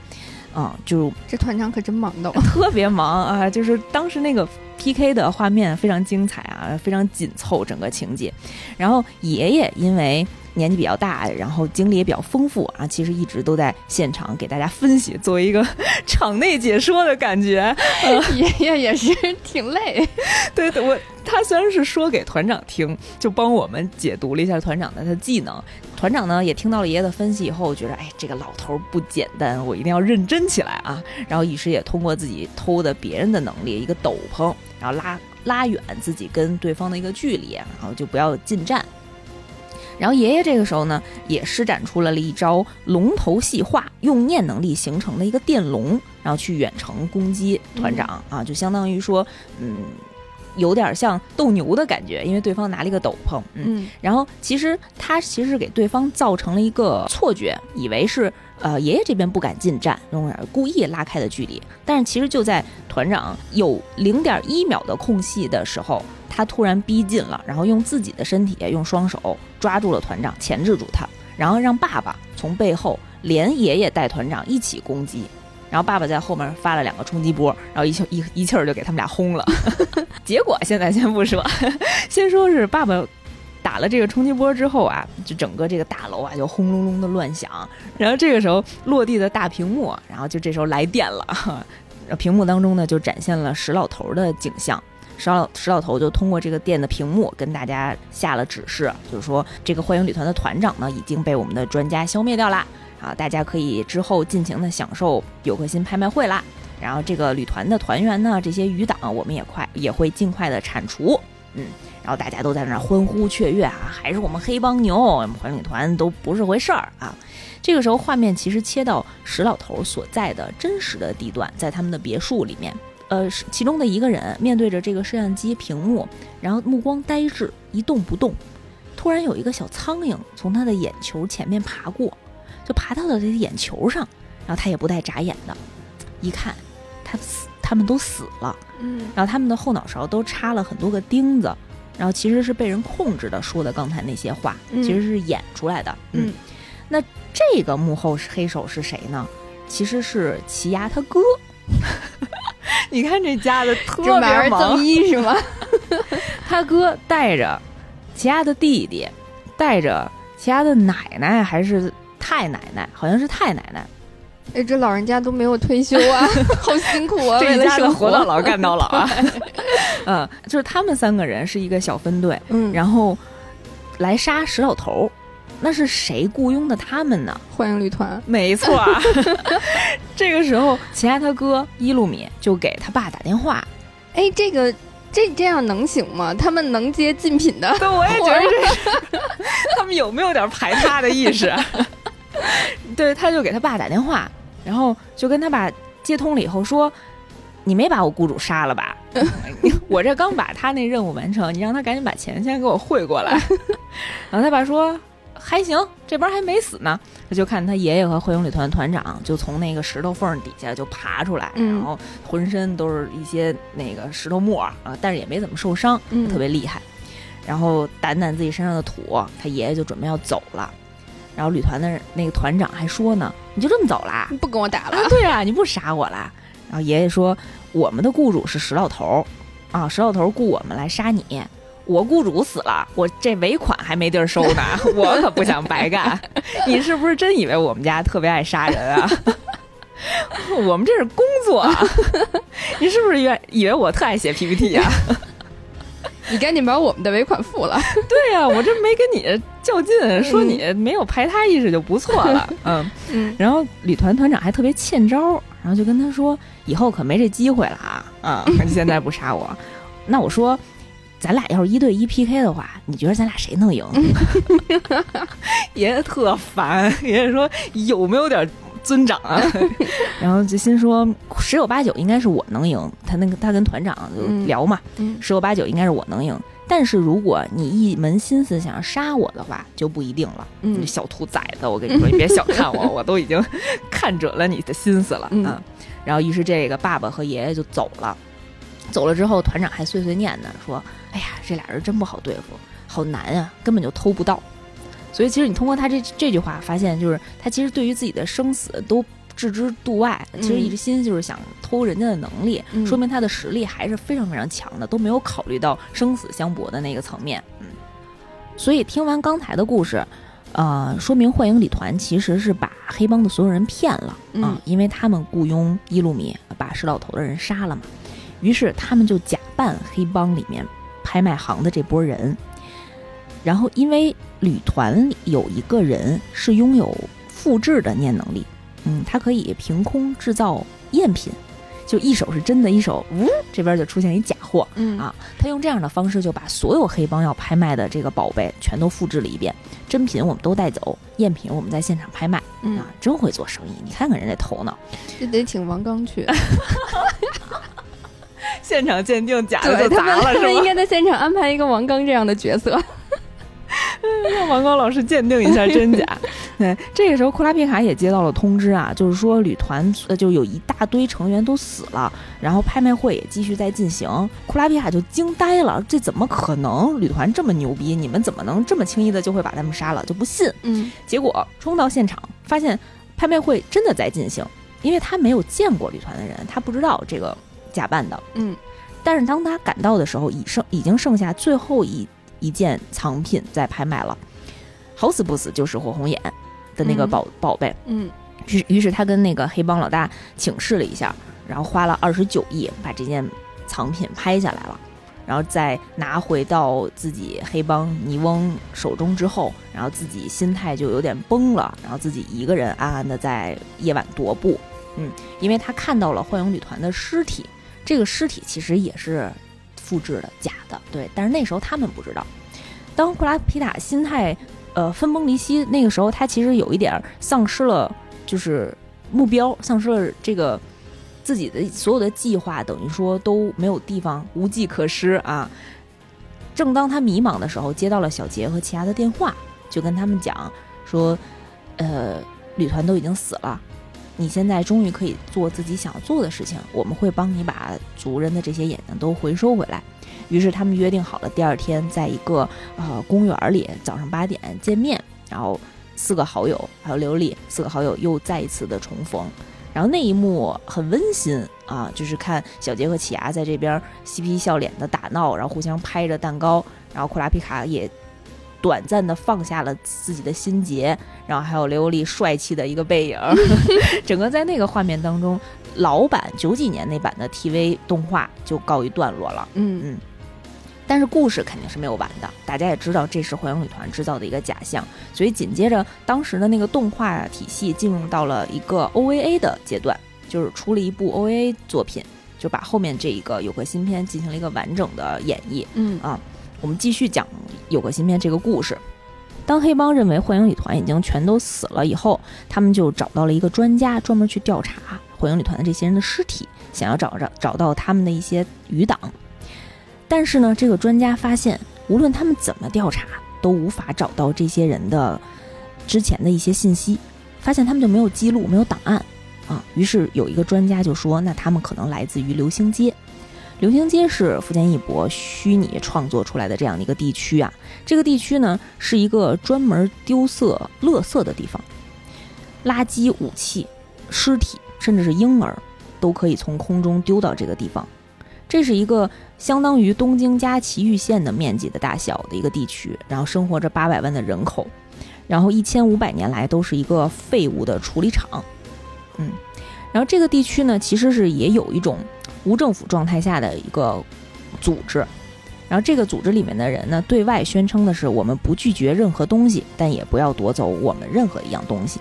啊，就这团长可真忙的，*laughs* 特别忙啊！就是当时那个 PK 的画面非常精彩啊，非常紧凑整个情节。然后爷爷因为年纪比较大，然后经历也比较丰富啊，其实一直都在现场给大家分析，作为一个 *laughs* 场内解说的感觉。*laughs* 爷爷也是挺累，对，我他虽然是说给团长听，就帮我们解读了一下团长的他技能。团长呢也听到了爷爷的分析以后，觉得哎，这个老头不简单，我一定要认真起来啊。然后一时也通过自己偷的别人的能力，一个斗篷，然后拉拉远自己跟对方的一个距离，然后就不要近战。然后爷爷这个时候呢，也施展出了一招龙头细化，用念能力形成的一个电龙，然后去远程攻击团长啊，就相当于说，嗯，有点像斗牛的感觉，因为对方拿了一个斗篷，嗯，然后其实他其实是给对方造成了一个错觉，以为是呃爷爷这边不敢近战，用故意拉开的距离，但是其实就在团长有零点一秒的空隙的时候。他突然逼近了，然后用自己的身体用双手抓住了团长，钳制住他，然后让爸爸从背后连爷爷带团长一起攻击，然后爸爸在后面发了两个冲击波，然后一气一一气儿就给他们俩轰了。*laughs* 结果现在先不说，先说是爸爸打了这个冲击波之后啊，就整个这个大楼啊就轰隆隆的乱响，然后这个时候落地的大屏幕，然后就这时候来电了，*laughs* 屏幕当中呢就展现了石老头的景象。石老石老头就通过这个店的屏幕跟大家下了指示，就是说这个幻影旅团的团长呢已经被我们的专家消灭掉啦，啊，大家可以之后尽情的享受有颗心拍卖会啦。然后这个旅团的团员呢，这些余党我们也快也会尽快的铲除，嗯，然后大家都在那欢呼雀跃啊，还是我们黑帮牛，我们幻影旅团都不是回事儿啊。这个时候画面其实切到石老头所在的真实的地段，在他们的别墅里面。呃，是其中的一个人面对着这个摄像机屏幕，然后目光呆滞，一动不动。突然有一个小苍蝇从他的眼球前面爬过，就爬到了他的眼球上，然后他也不带眨眼的，一看，他死，他们都死了。嗯，然后他们的后脑勺都插了很多个钉子，然后其实是被人控制的，说的刚才那些话，其实是演出来的。嗯，那这个幕后黑手是谁呢？其实是奇牙他哥。*laughs* 你看这家的特别忙，是吗？*laughs* 他哥带着其他的弟弟，带着其他的奶奶还是太奶奶，好像是太奶奶。哎，这老人家都没有退休啊，*laughs* 好辛苦啊！这一家子活到老干到老啊。嗯，就是他们三个人是一个小分队，嗯，然后来杀石老头。那是谁雇佣的他们呢？欢迎旅团，没错。*laughs* 这个时候，齐亚他哥伊路米就给他爸打电话。哎，这个这这样能行吗？他们能接竞品的？对，我也觉得这是。他们有没有点排他的意识？*laughs* 对，他就给他爸打电话，然后就跟他爸接通了以后说：“你没把我雇主杀了吧？*laughs* 我这刚把他那任务完成，你让他赶紧把钱先给我汇过来。”然后他爸说。还行，这边还没死呢。他就看他爷爷和会勇旅团团长就从那个石头缝底下就爬出来，然后浑身都是一些那个石头沫啊，但是也没怎么受伤，特别厉害。然后掸掸自己身上的土，他爷爷就准备要走了。然后旅团的那个团长还说呢：“你就这么走啦？不跟我打了？对啊，你不杀我啦？”然后爷爷说：“我们的雇主是石老头啊，石老头雇我们来杀你。”我雇主死了，我这尾款还没地儿收呢，*laughs* 我可不想白干。你是不是真以为我们家特别爱杀人啊？*laughs* 我们这是工作，*laughs* 你是不是原以为我特爱写 PPT 啊？你赶紧把我们的尾款付了。对呀，我这没跟你较劲，说你没有排他意识就不错了。嗯嗯。然后旅团团长还特别欠招，然后就跟他说：“以后可没这机会了啊！啊，现在不杀我，那我说。”咱俩要是一对一 PK 的话，你觉得咱俩谁能赢？*laughs* 爷爷特烦，爷爷说有没有点尊长啊？*laughs* 然后就心说十有八九应该是我能赢。他那个他跟团长就聊嘛，十有八九应该是我能赢。但是如果你一门心思想要杀我的话，就不一定了。嗯，小兔崽子，我跟你说，你别小看我，我都已经 *laughs* 看准了你的心思了啊。然后于是这个爸爸和爷爷就走了。走了之后，团长还碎碎念呢，说。哎呀，这俩人真不好对付，好难啊，根本就偷不到。所以其实你通过他这这句话发现，就是他其实对于自己的生死都置之度外，其实一心就是想偷人家的能力，说明他的实力还是非常非常强的，都没有考虑到生死相搏的那个层面。嗯，所以听完刚才的故事，呃，说明幻影旅团其实是把黑帮的所有人骗了啊，因为他们雇佣伊路米把石老头的人杀了嘛，于是他们就假扮黑帮里面拍卖行的这波人，然后因为旅团有一个人是拥有复制的念能力，嗯，他可以凭空制造赝品。就一手是真的，一手呜，这边就出现一假货，嗯啊，他用这样的方式就把所有黑帮要拍卖的这个宝贝全都复制了一遍，真品我们都带走，赝品我们在现场拍卖，啊，真会做生意，你看看人家头脑，这得请王刚去，*laughs* 现场鉴定假的就砸了，他们应该在现场安排一个王刚这样的角色。*laughs* 让王刚老师鉴定一下真假。*laughs* 对，这个时候库拉皮卡也接到了通知啊，就是说旅团呃就有一大堆成员都死了，然后拍卖会也继续在进行。库拉皮卡就惊呆了，这怎么可能？旅团这么牛逼，你们怎么能这么轻易的就会把他们杀了？就不信。嗯，结果冲到现场，发现拍卖会真的在进行，因为他没有见过旅团的人，他不知道这个假扮的。嗯，但是当他赶到的时候，已剩已经剩下最后一。一件藏品在拍卖了，好死不死就是火红眼的那个宝宝贝。嗯，于于是他跟那个黑帮老大请示了一下，然后花了二十九亿把这件藏品拍下来了，然后再拿回到自己黑帮尼翁手中之后，然后自己心态就有点崩了，然后自己一个人暗暗的在夜晚踱步。嗯，因为他看到了幻影旅团的尸体，这个尸体其实也是。复制的假的，对，但是那时候他们不知道。当库拉皮塔心态呃分崩离析，那个时候他其实有一点丧失了，就是目标，丧失了这个自己的所有的计划，等于说都没有地方，无计可施啊。正当他迷茫的时候，接到了小杰和其他的电话，就跟他们讲说，呃，旅团都已经死了。你现在终于可以做自己想做的事情，我们会帮你把族人的这些眼睛都回收回来。于是他们约定好了，第二天在一个呃公园里早上八点见面。然后四个好友还有琉璃四个好友又再一次的重逢。然后那一幕很温馨啊，就是看小杰和奇亚在这边嬉皮笑脸的打闹，然后互相拍着蛋糕，然后库拉皮卡也。短暂的放下了自己的心结，然后还有刘丽帅气的一个背影，*laughs* 整个在那个画面当中，老版九几年那版的 TV 动画就告一段落了。嗯嗯，但是故事肯定是没有完的，大家也知道这是幻影旅团制造的一个假象，所以紧接着当时的那个动画体系进入到了一个 OVA 的阶段，就是出了一部 OVA 作品，就把后面这一个有个新片进行了一个完整的演绎。嗯啊。我们继续讲有个芯片这个故事。当黑帮认为幻影旅团已经全都死了以后，他们就找到了一个专家，专门去调查幻影旅团的这些人的尸体，想要找着找到他们的一些余党。但是呢，这个专家发现，无论他们怎么调查，都无法找到这些人的之前的一些信息，发现他们就没有记录，没有档案啊。于是有一个专家就说：“那他们可能来自于流星街。”流行街是福建一博虚拟创作出来的这样的一个地区啊，这个地区呢是一个专门丢色垃圾的地方，垃圾、武器、尸体，甚至是婴儿，都可以从空中丢到这个地方。这是一个相当于东京加埼玉县的面积的大小的一个地区，然后生活着八百万的人口，然后一千五百年来都是一个废物的处理厂。嗯，然后这个地区呢，其实是也有一种。无政府状态下的一个组织，然后这个组织里面的人呢，对外宣称的是我们不拒绝任何东西，但也不要夺走我们任何一样东西。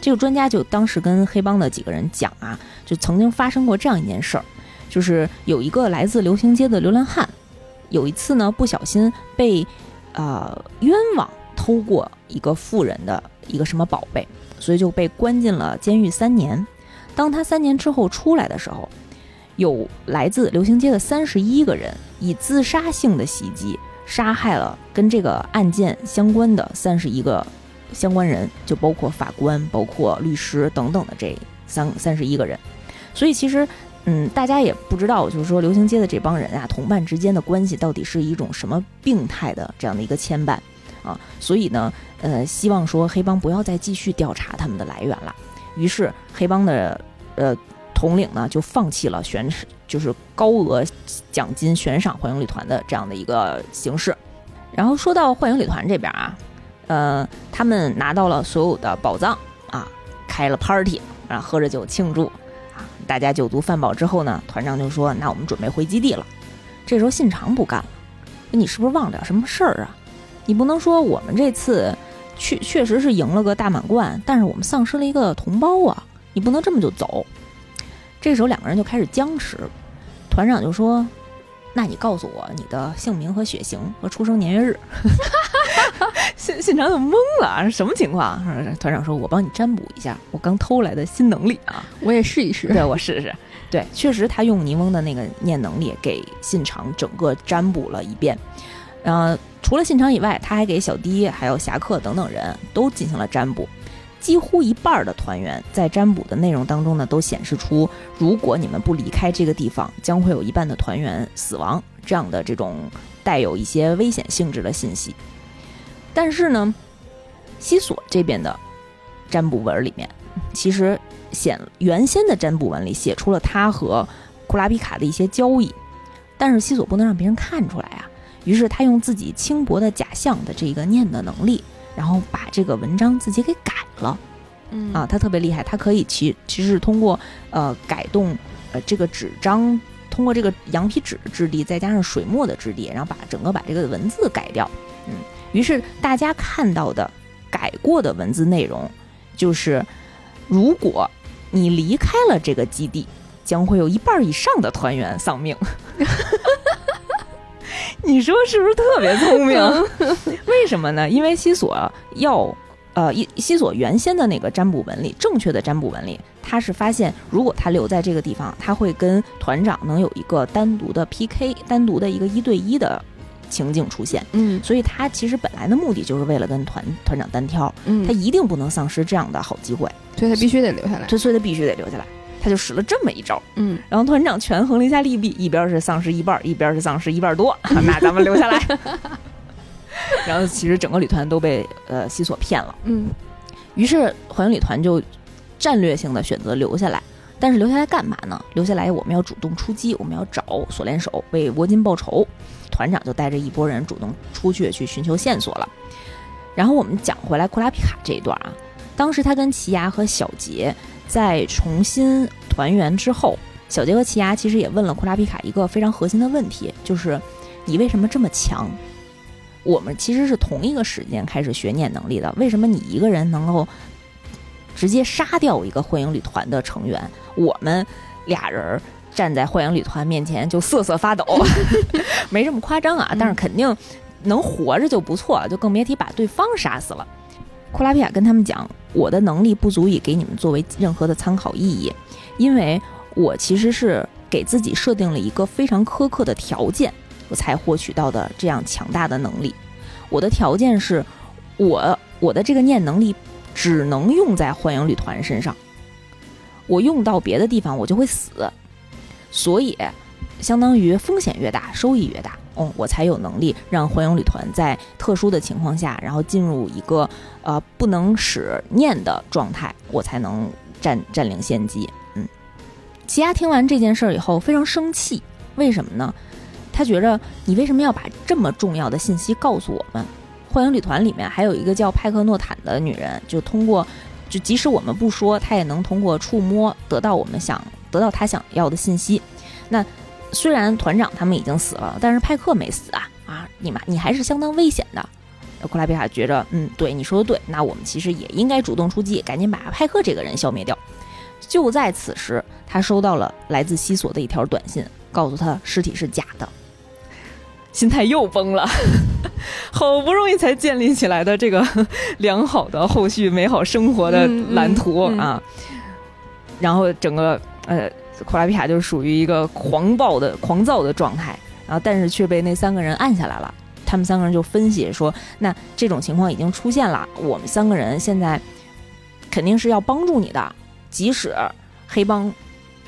这个专家就当时跟黑帮的几个人讲啊，就曾经发生过这样一件事儿，就是有一个来自流行街的流浪汉，有一次呢不小心被呃冤枉偷过一个富人的一个什么宝贝，所以就被关进了监狱三年。当他三年之后出来的时候。有来自流行街的三十一个人以自杀性的袭击杀害了跟这个案件相关的三十一个相关人，就包括法官、包括律师等等的这三三十一个人。所以其实，嗯，大家也不知道，就是说流行街的这帮人啊，同伴之间的关系到底是一种什么病态的这样的一个牵绊啊。所以呢，呃，希望说黑帮不要再继续调查他们的来源了。于是黑帮的，呃。统领呢就放弃了悬就是高额奖金悬赏幻影旅团的这样的一个形式。然后说到幻影旅团这边啊，呃，他们拿到了所有的宝藏啊，开了 party，啊喝着酒庆祝啊，大家酒足饭饱之后呢，团长就说：“那我们准备回基地了。”这时候信长不干了：“你是不是忘点什么事儿啊？你不能说我们这次确确实是赢了个大满贯，但是我们丧失了一个同胞啊！你不能这么就走。”这时候两个人就开始僵持，团长就说。那你告诉我你的姓名和血型和出生年月日。信信长就懵了，什么情况？团长说：“我帮你占卜一下，我刚偷来的新能力啊，我也试一试。对，我试试。对，确实他用尼翁的那个念能力给信长整个占卜了一遍。呃，除了信长以外，他还给小迪、还有侠客等等人都进行了占卜。”几乎一半的团员在占卜的内容当中呢，都显示出，如果你们不离开这个地方，将会有一半的团员死亡这样的这种带有一些危险性质的信息。但是呢，西索这边的占卜文里面，其实显原先的占卜文里写出了他和库拉皮卡的一些交易，但是西索不能让别人看出来啊，于是他用自己轻薄的假象的这个念的能力。然后把这个文章自己给改了，嗯。啊，他特别厉害，他可以其其实是通过呃改动呃这个纸张，通过这个羊皮纸的质地，再加上水墨的质地，然后把整个把这个文字改掉，嗯，于是大家看到的改过的文字内容就是，如果你离开了这个基地，将会有一半以上的团员丧命。*laughs* *laughs* 你说是不是特别聪明？*laughs* 为什么呢？因为西索要，呃，西西索原先的那个占卜文里，正确的占卜文里，他是发现，如果他留在这个地方，他会跟团长能有一个单独的 PK，单独的一个一对一的情景出现。嗯，所以他其实本来的目的就是为了跟团团长单挑，嗯，他一定不能丧失这样的好机会，所以他必须得留下来，所以他必须得留下来。他就使了这么一招，嗯，然后团长权衡了一下利弊，一边是丧尸一半，一边是丧尸一半多，那咱们留下来。*laughs* 然后其实整个旅团都被呃西索骗了，嗯，于是环游旅团就战略性的选择留下来，但是留下来干嘛呢？留下来我们要主动出击，我们要找锁链手为沃金报仇。团长就带着一拨人主动出去去寻求线索了。然后我们讲回来库拉皮卡这一段啊，当时他跟奇牙和小杰。在重新团圆之后，小杰和奇亚其实也问了库拉皮卡一个非常核心的问题，就是你为什么这么强？我们其实是同一个时间开始学念能力的，为什么你一个人能够直接杀掉一个幻影旅团的成员？我们俩人站在幻影旅团面前就瑟瑟发抖，*laughs* 没这么夸张啊，但是肯定能活着就不错，就更别提把对方杀死了。库拉皮亚跟他们讲：“我的能力不足以给你们作为任何的参考意义，因为我其实是给自己设定了一个非常苛刻的条件，我才获取到的这样强大的能力。我的条件是，我我的这个念能力只能用在幻影旅团身上，我用到别的地方我就会死，所以相当于风险越大，收益越大。”嗯，我才有能力让幻影旅团在特殊的情况下，然后进入一个呃不能使念的状态，我才能占占领先机。嗯，奇亚听完这件事儿以后非常生气，为什么呢？他觉着你为什么要把这么重要的信息告诉我们？幻影旅团里面还有一个叫派克诺坦的女人，就通过就即使我们不说，她也能通过触摸得到我们想得到她想要的信息。那。虽然团长他们已经死了，但是派克没死啊！啊，你妈，你还是相当危险的。库拉皮卡觉着，嗯，对，你说的对，那我们其实也应该主动出击，赶紧把派克这个人消灭掉。就在此时，他收到了来自西索的一条短信，告诉他尸体是假的，心态又崩了。*laughs* 好不容易才建立起来的这个良好的后续美好生活的蓝图啊，然后整个呃。库拉皮卡就属于一个狂暴的、狂躁的状态，然后但是却被那三个人按下来了。他们三个人就分析说：“那这种情况已经出现了，我们三个人现在肯定是要帮助你的。即使黑帮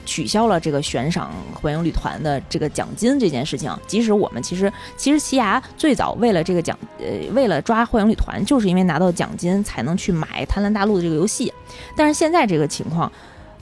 取消了这个悬赏幻影旅团的这个奖金这件事情，即使我们其实其实奇牙最早为了这个奖呃为了抓幻影旅团，就是因为拿到奖金才能去买《贪婪大陆》的这个游戏。但是现在这个情况，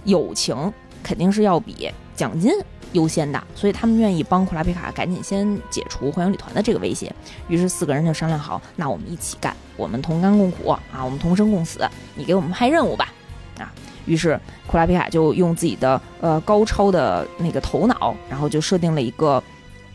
友情。”肯定是要比奖金优先的，所以他们愿意帮库拉皮卡赶紧先解除幻影旅团的这个威胁。于是四个人就商量好，那我们一起干，我们同甘共苦啊，我们同生共死，你给我们派任务吧，啊。于是库拉皮卡就用自己的呃高超的那个头脑，然后就设定了一个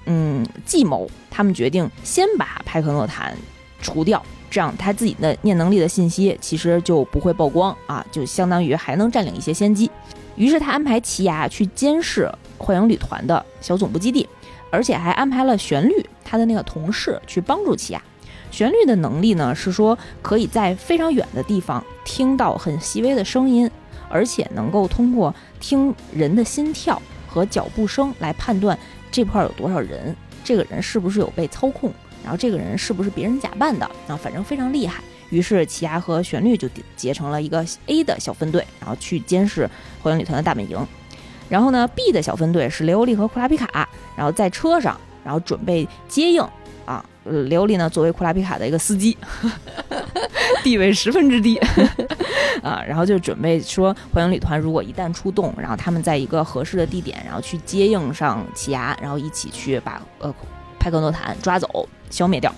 嗯计谋，他们决定先把派克诺坦除掉。这样他自己的念能力的信息其实就不会曝光啊，就相当于还能占领一些先机。于是他安排奇亚去监视幻影旅团的小总部基地，而且还安排了旋律他的那个同事去帮助奇亚。旋律的能力呢是说可以在非常远的地方听到很细微的声音，而且能够通过听人的心跳和脚步声来判断这块有多少人，这个人是不是有被操控。然后这个人是不是别人假扮的？啊反正非常厉害。于是奇亚和旋律就结成了一个 A 的小分队，然后去监视火影旅团的大本营。然后呢，B 的小分队是雷欧利和库拉皮卡，然后在车上，然后准备接应。啊，雷欧利呢作为库拉皮卡的一个司机，*laughs* 地位十分之低。*laughs* 啊，然后就准备说，火影旅团如果一旦出动，然后他们在一个合适的地点，然后去接应上奇亚，然后一起去把呃派克诺坦抓走。消灭掉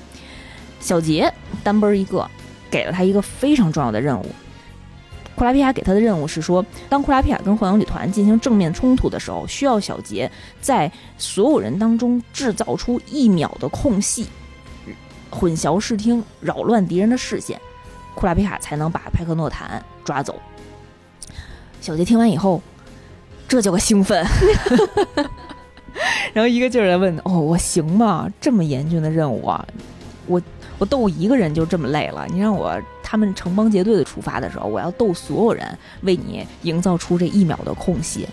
小杰单奔一个，给了他一个非常重要的任务。库拉皮卡给他的任务是说，当库拉皮卡跟幻影旅团进行正面冲突的时候，需要小杰在所有人当中制造出一秒的空隙，混淆视听，扰乱敌人的视线，库拉皮卡才能把派克诺坦抓走。*laughs* 小杰听完以后，这叫个兴奋。*laughs* *laughs* 然后一个劲儿在问：“哦，我行吗？这么严峻的任务啊，我我斗一个人就这么累了，你让我他们成帮结队的出发的时候，我要斗所有人，为你营造出这一秒的空隙。”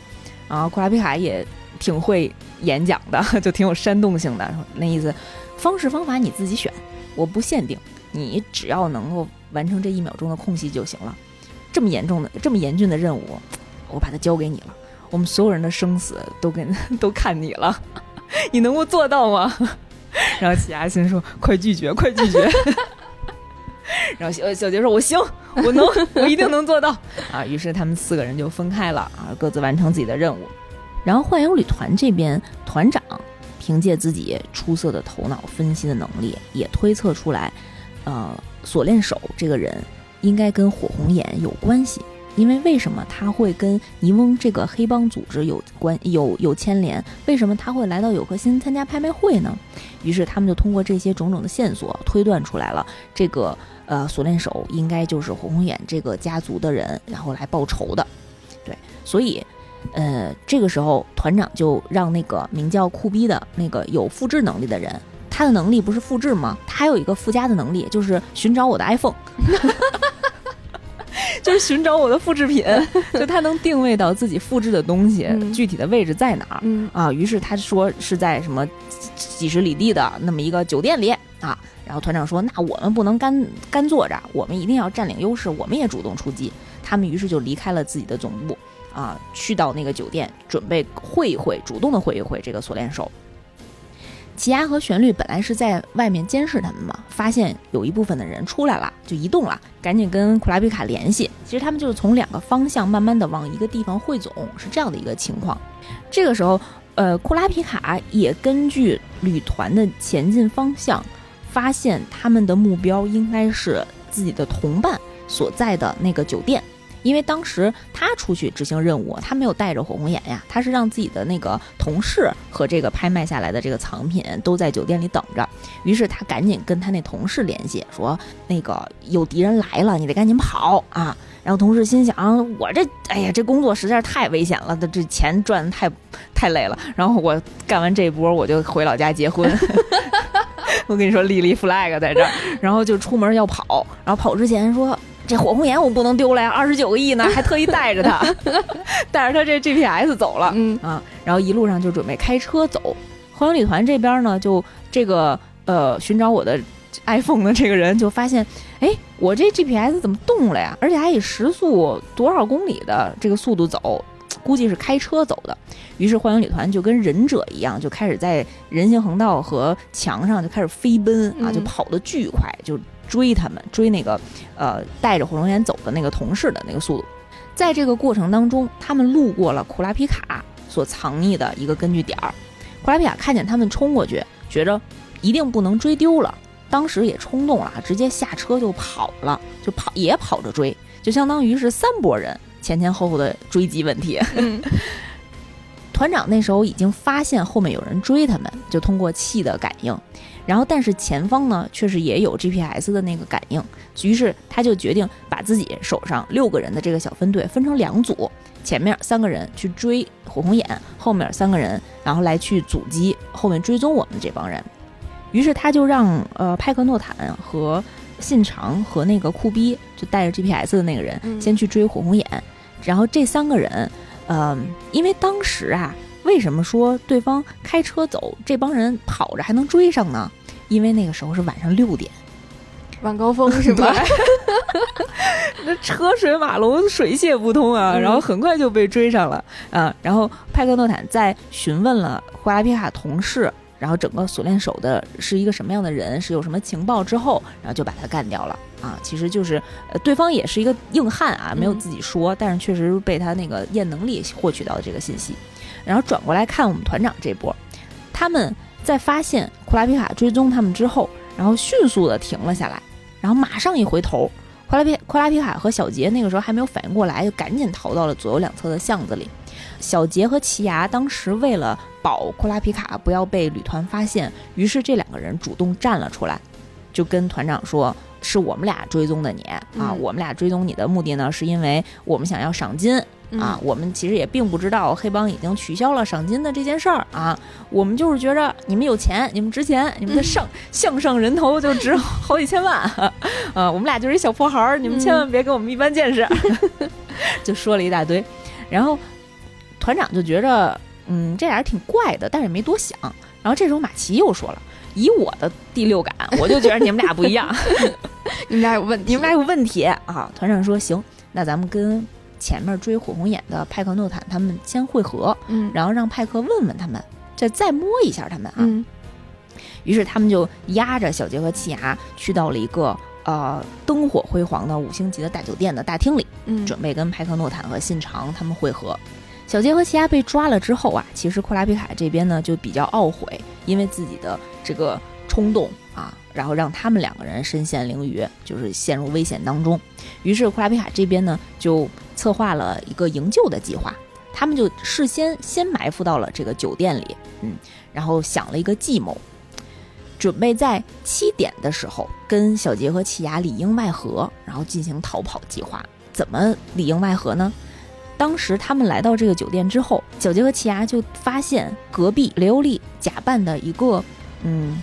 啊，库拉皮卡也挺会演讲的，就挺有煽动性的，那意思，方式方法你自己选，我不限定，你只要能够完成这一秒钟的空隙就行了。这么严重的、这么严峻的任务，我把它交给你了。我们所有人的生死都跟 *laughs* 都看你了，*laughs* 你能够做到吗？*laughs* 然后齐亚心说：“快拒绝，快拒绝。”然后小小杰说：“我行，我能，我一定能做到。”啊，于是他们四个人就分开了啊，各自完成自己的任务。然后幻影旅团这边，团长凭借自己出色的头脑分析的能力，也推测出来，呃，锁链手这个人应该跟火红眼有关系。因为为什么他会跟尼翁这个黑帮组织有关有有牵连？为什么他会来到有颗星参加拍卖会呢？于是他们就通过这些种种的线索推断出来了，这个呃锁链手应该就是火红眼这个家族的人，然后来报仇的。对，所以呃这个时候团长就让那个名叫酷逼的那个有复制能力的人，他的能力不是复制吗？他还有一个附加的能力，就是寻找我的 iPhone。*laughs* *laughs* 就是寻找我的复制品，*laughs* 就他能定位到自己复制的东西具体的位置在哪儿啊？于是他说是在什么几十里地的那么一个酒店里啊。然后团长说：“那我们不能干干坐着，我们一定要占领优势，我们也主动出击。”他们于是就离开了自己的总部啊，去到那个酒店，准备会一会，主动的会一会这个锁链手。奇亚和旋律本来是在外面监视他们嘛，发现有一部分的人出来了，就移动了，赶紧跟库拉皮卡联系。其实他们就是从两个方向慢慢的往一个地方汇总，是这样的一个情况。这个时候，呃，库拉皮卡也根据旅团的前进方向，发现他们的目标应该是自己的同伴所在的那个酒店。因为当时他出去执行任务，他没有带着火红眼呀，他是让自己的那个同事和这个拍卖下来的这个藏品都在酒店里等着。于是他赶紧跟他那同事联系，说那个有敌人来了，你得赶紧跑啊！然后同事心想，我这哎呀，这工作实在是太危险了，这这钱赚的太太累了。然后我干完这波，我就回老家结婚。*laughs* 我跟你说，立立 flag 在这儿，然后就出门要跑，然后跑之前说。这火红岩我不能丢了呀，二十九个亿呢，还特意带着他，*laughs* 带着他这 GPS 走了，嗯啊，然后一路上就准备开车走。黄影旅团这边呢，就这个呃寻找我的 iPhone 的这个人就发现，哎，我这 GPS 怎么动了呀？而且还以时速多少公里的这个速度走，估计是开车走的。于是幻影旅团就跟忍者一样，就开始在人行横道和墙上就开始飞奔啊，就跑得巨快，就。追他们，追那个，呃，带着火龙眼走的那个同事的那个速度，在这个过程当中，他们路过了库拉皮卡所藏匿的一个根据点儿。库拉皮卡看见他们冲过去，觉着一定不能追丢了，当时也冲动了，直接下车就跑了，就跑也跑着追，就相当于是三拨人前前后后的追击问题。团长那时候已经发现后面有人追他们，就通过气的感应，然后但是前方呢确实也有 GPS 的那个感应，于是他就决定把自己手上六个人的这个小分队分成两组，前面三个人去追火红眼，后面三个人然后来去阻击后面追踪我们这帮人。于是他就让呃派克诺坦和信长和那个酷逼就带着 GPS 的那个人先去追火红眼，然后这三个人。嗯，因为当时啊，为什么说对方开车走，这帮人跑着还能追上呢？因为那个时候是晚上六点，晚高峰是吧？那车水马龙，水泄不通啊，然后很快就被追上了啊。然后派克诺坦在询问了胡拉皮卡同事。然后整个锁链手的是一个什么样的人，是有什么情报之后，然后就把他干掉了啊！其实就是，呃，对方也是一个硬汉啊，没有自己说，但是确实被他那个验能力获取到的这个信息。然后转过来看我们团长这波，他们在发现库拉皮卡追踪他们之后，然后迅速的停了下来，然后马上一回头，库拉皮库拉皮卡和小杰那个时候还没有反应过来，就赶紧逃到了左右两侧的巷子里。小杰和奇牙当时为了保库拉皮卡不要被旅团发现，于是这两个人主动站了出来，就跟团长说：“是我们俩追踪的你啊，我们俩追踪你的目的呢，是因为我们想要赏金啊。我们其实也并不知道黑帮已经取消了赏金的这件事儿啊。我们就是觉着你们有钱，你们值钱，你们的上项上人头就值好几千万啊。我们俩就是一小破孩儿，你们千万别跟我们一般见识。*laughs* 就说了一大堆，然后。团长就觉着，嗯，这俩人挺怪的，但是也没多想。然后这时候马奇又说了：“以我的第六感，我就觉得你们俩不一样，*laughs* 你们俩有问题，你们俩有问题啊！”团长说：“行，那咱们跟前面追火红眼的派克诺坦他们先会合，嗯，然后让派克问问他们，再再摸一下他们啊。”于是他们就押着小杰和气牙去到了一个呃灯火辉煌的五星级的大酒店的大厅里，嗯，准备跟派克诺坦和信长他们会合。小杰和奇亚被抓了之后啊，其实库拉皮卡这边呢就比较懊悔，因为自己的这个冲动啊，然后让他们两个人身陷囹圄，就是陷入危险当中。于是库拉皮卡这边呢就策划了一个营救的计划，他们就事先先埋伏到了这个酒店里，嗯，然后想了一个计谋，准备在七点的时候跟小杰和奇亚里应外合，然后进行逃跑计划。怎么里应外合呢？当时他们来到这个酒店之后，小杰和奇牙就发现隔壁雷欧利假扮的一个，嗯，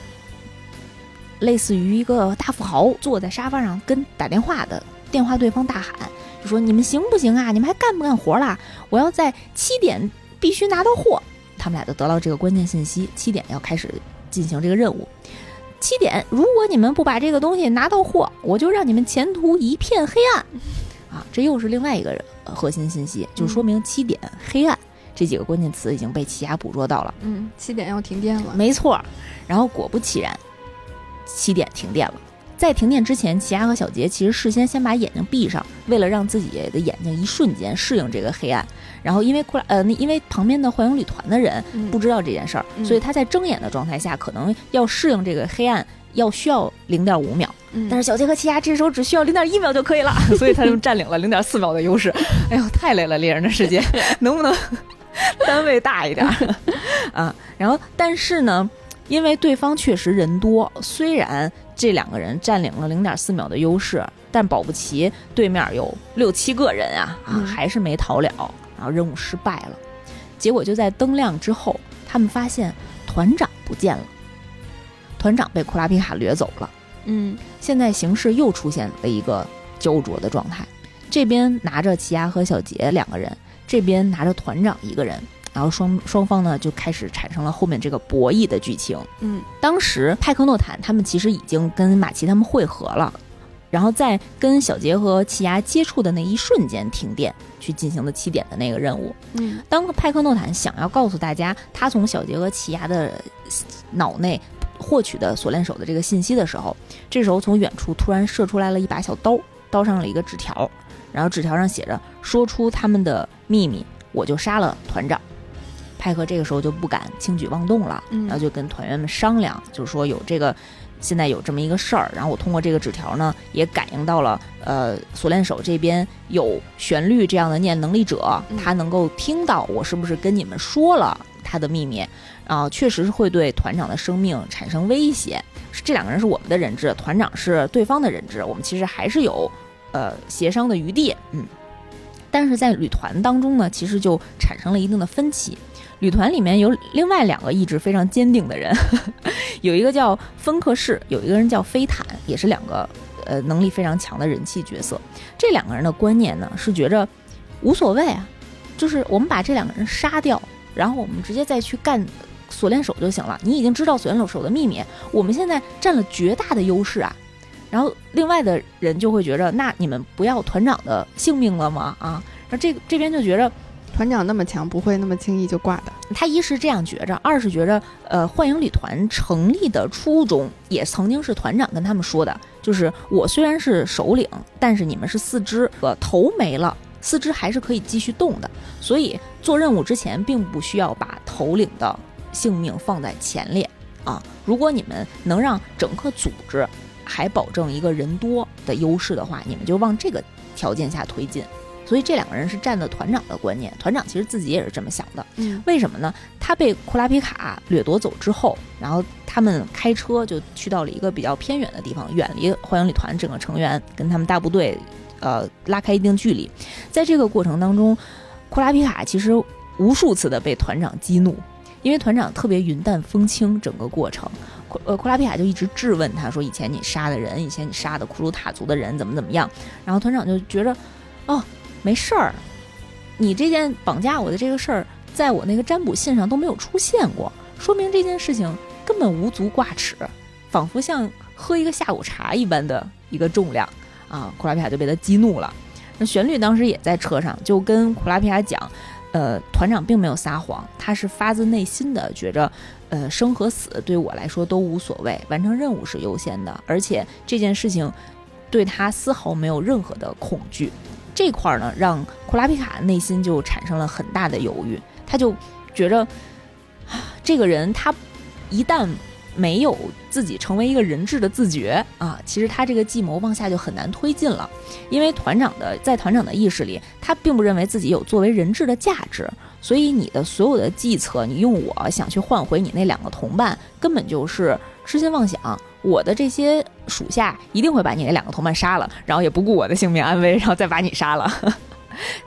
类似于一个大富豪坐在沙发上跟打电话的电话对方大喊，就说：“你们行不行啊？你们还干不干活啦？我要在七点必须拿到货。”他们俩就得到这个关键信息，七点要开始进行这个任务。七点，如果你们不把这个东西拿到货，我就让你们前途一片黑暗。啊，这又是另外一个人。核心信息就说明七点黑暗这几个关键词已经被奇亚捕捉到了。嗯，七点要停电了，没错。然后果不其然，七点停电了。在停电之前，奇亚和小杰其实事先先把眼睛闭上，为了让自己的眼睛一瞬间适应这个黑暗。然后因为库拉呃，那因为旁边的幻影旅团的人不知道这件事儿，所以他在睁眼的状态下可能要适应这个黑暗。要需要零点五秒，但是小杰和奇亚这时候只需要零点一秒就可以了，*laughs* 所以他就占领了零点四秒的优势。*laughs* 哎呦，太累了，猎人的世界，*laughs* 能不能单位大一点啊？然后，但是呢，因为对方确实人多，虽然这两个人占领了零点四秒的优势，但保不齐对面有六七个人啊，啊，还是没逃了，然后任务失败了。结果就在灯亮之后，他们发现团长不见了。团长被库拉皮卡掠走了，嗯，现在形势又出现了一个焦灼的状态，这边拿着奇亚和小杰两个人，这边拿着团长一个人，然后双双方呢就开始产生了后面这个博弈的剧情，嗯，当时派克诺坦他们其实已经跟马奇他们会合了，然后在跟小杰和奇亚接触的那一瞬间停电，去进行的七点的那个任务，嗯，当派克诺坦想要告诉大家他从小杰和奇亚的脑内。获取的锁链手的这个信息的时候，这时候从远处突然射出来了一把小刀，刀上了一个纸条，然后纸条上写着：“说出他们的秘密，我就杀了团长。”派克这个时候就不敢轻举妄动了，然后就跟团员们商量，就是说有这个现在有这么一个事儿，然后我通过这个纸条呢，也感应到了，呃，锁链手这边有旋律这样的念能力者，他能够听到我是不是跟你们说了他的秘密，啊，确实是会对团长的生命产生威胁。这两个人是我们的人质，团长是对方的人质，我们其实还是有呃协商的余地，嗯。但是在旅团当中呢，其实就产生了一定的分歧。旅团里面有另外两个意志非常坚定的人，*laughs* 有一个叫芬克士，有一个人叫飞坦，也是两个呃能力非常强的人气角色。这两个人的观念呢是觉着无所谓啊，就是我们把这两个人杀掉，然后我们直接再去干锁链手就行了。你已经知道锁链手的秘密，我们现在占了绝大的优势啊。然后另外的人就会觉着，那你们不要团长的性命了吗？啊，那这这边就觉着，团长那么强，不会那么轻易就挂的。他一是这样觉着，二是觉着，呃，幻影旅团成立的初衷也曾经是团长跟他们说的，就是我虽然是首领，但是你们是四肢，呃，头没了，四肢还是可以继续动的。所以做任务之前，并不需要把头领的性命放在前列啊。如果你们能让整个组织。还保证一个人多的优势的话，你们就往这个条件下推进。所以这两个人是站的团长的观念，团长其实自己也是这么想的。嗯，为什么呢？他被库拉皮卡掠夺走之后，然后他们开车就去到了一个比较偏远的地方，远离幻影旅团整个成员，跟他们大部队呃拉开一定距离。在这个过程当中，库拉皮卡其实无数次的被团长激怒，因为团长特别云淡风轻，整个过程。呃，库拉皮卡就一直质问他，说以前你杀的人，以前你杀的库鲁塔族的人怎么怎么样？然后团长就觉着，哦，没事儿，你这件绑架我的这个事儿，在我那个占卜信上都没有出现过，说明这件事情根本无足挂齿，仿佛像喝一个下午茶一般的一个重量啊！库拉皮卡就被他激怒了。那旋律当时也在车上，就跟库拉皮卡讲，呃，团长并没有撒谎，他是发自内心的觉着。呃，生和死对我来说都无所谓，完成任务是优先的，而且这件事情对他丝毫没有任何的恐惧。这块儿呢，让库拉皮卡内心就产生了很大的犹豫，他就觉着这个人他一旦。没有自己成为一个人质的自觉啊，其实他这个计谋往下就很难推进了，因为团长的在团长的意识里，他并不认为自己有作为人质的价值，所以你的所有的计策，你用我想去换回你那两个同伴，根本就是痴心妄想。我的这些属下一定会把你那两个同伴杀了，然后也不顾我的性命安危，然后再把你杀了。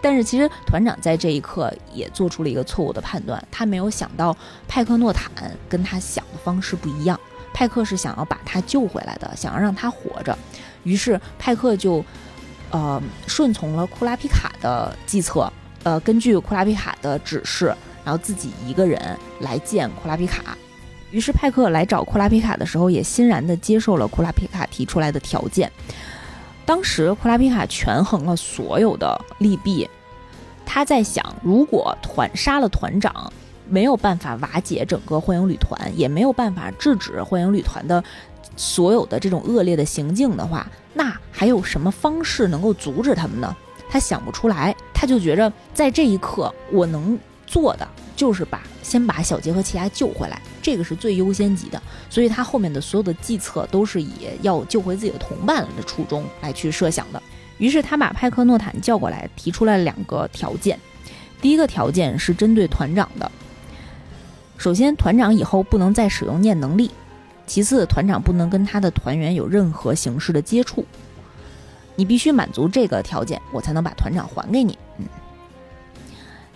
但是其实团长在这一刻也做出了一个错误的判断，他没有想到派克诺坦跟他想的方式不一样。派克是想要把他救回来的，想要让他活着，于是派克就，呃，顺从了库拉皮卡的计策，呃，根据库拉皮卡的指示，然后自己一个人来见库拉皮卡。于是派克来找库拉皮卡的时候，也欣然地接受了库拉皮卡提出来的条件。当时库拉皮卡权衡了所有的利弊，他在想，如果团杀了团长，没有办法瓦解整个幻影旅团，也没有办法制止幻影旅团的所有的这种恶劣的行径的话，那还有什么方式能够阻止他们呢？他想不出来，他就觉着在这一刻，我能做的。就是把先把小杰和奇亚救回来，这个是最优先级的，所以他后面的所有的计策都是以要救回自己的同伴的初衷来去设想的。于是他把派克诺坦叫过来，提出了两个条件。第一个条件是针对团长的，首先团长以后不能再使用念能力，其次团长不能跟他的团员有任何形式的接触。你必须满足这个条件，我才能把团长还给你。嗯，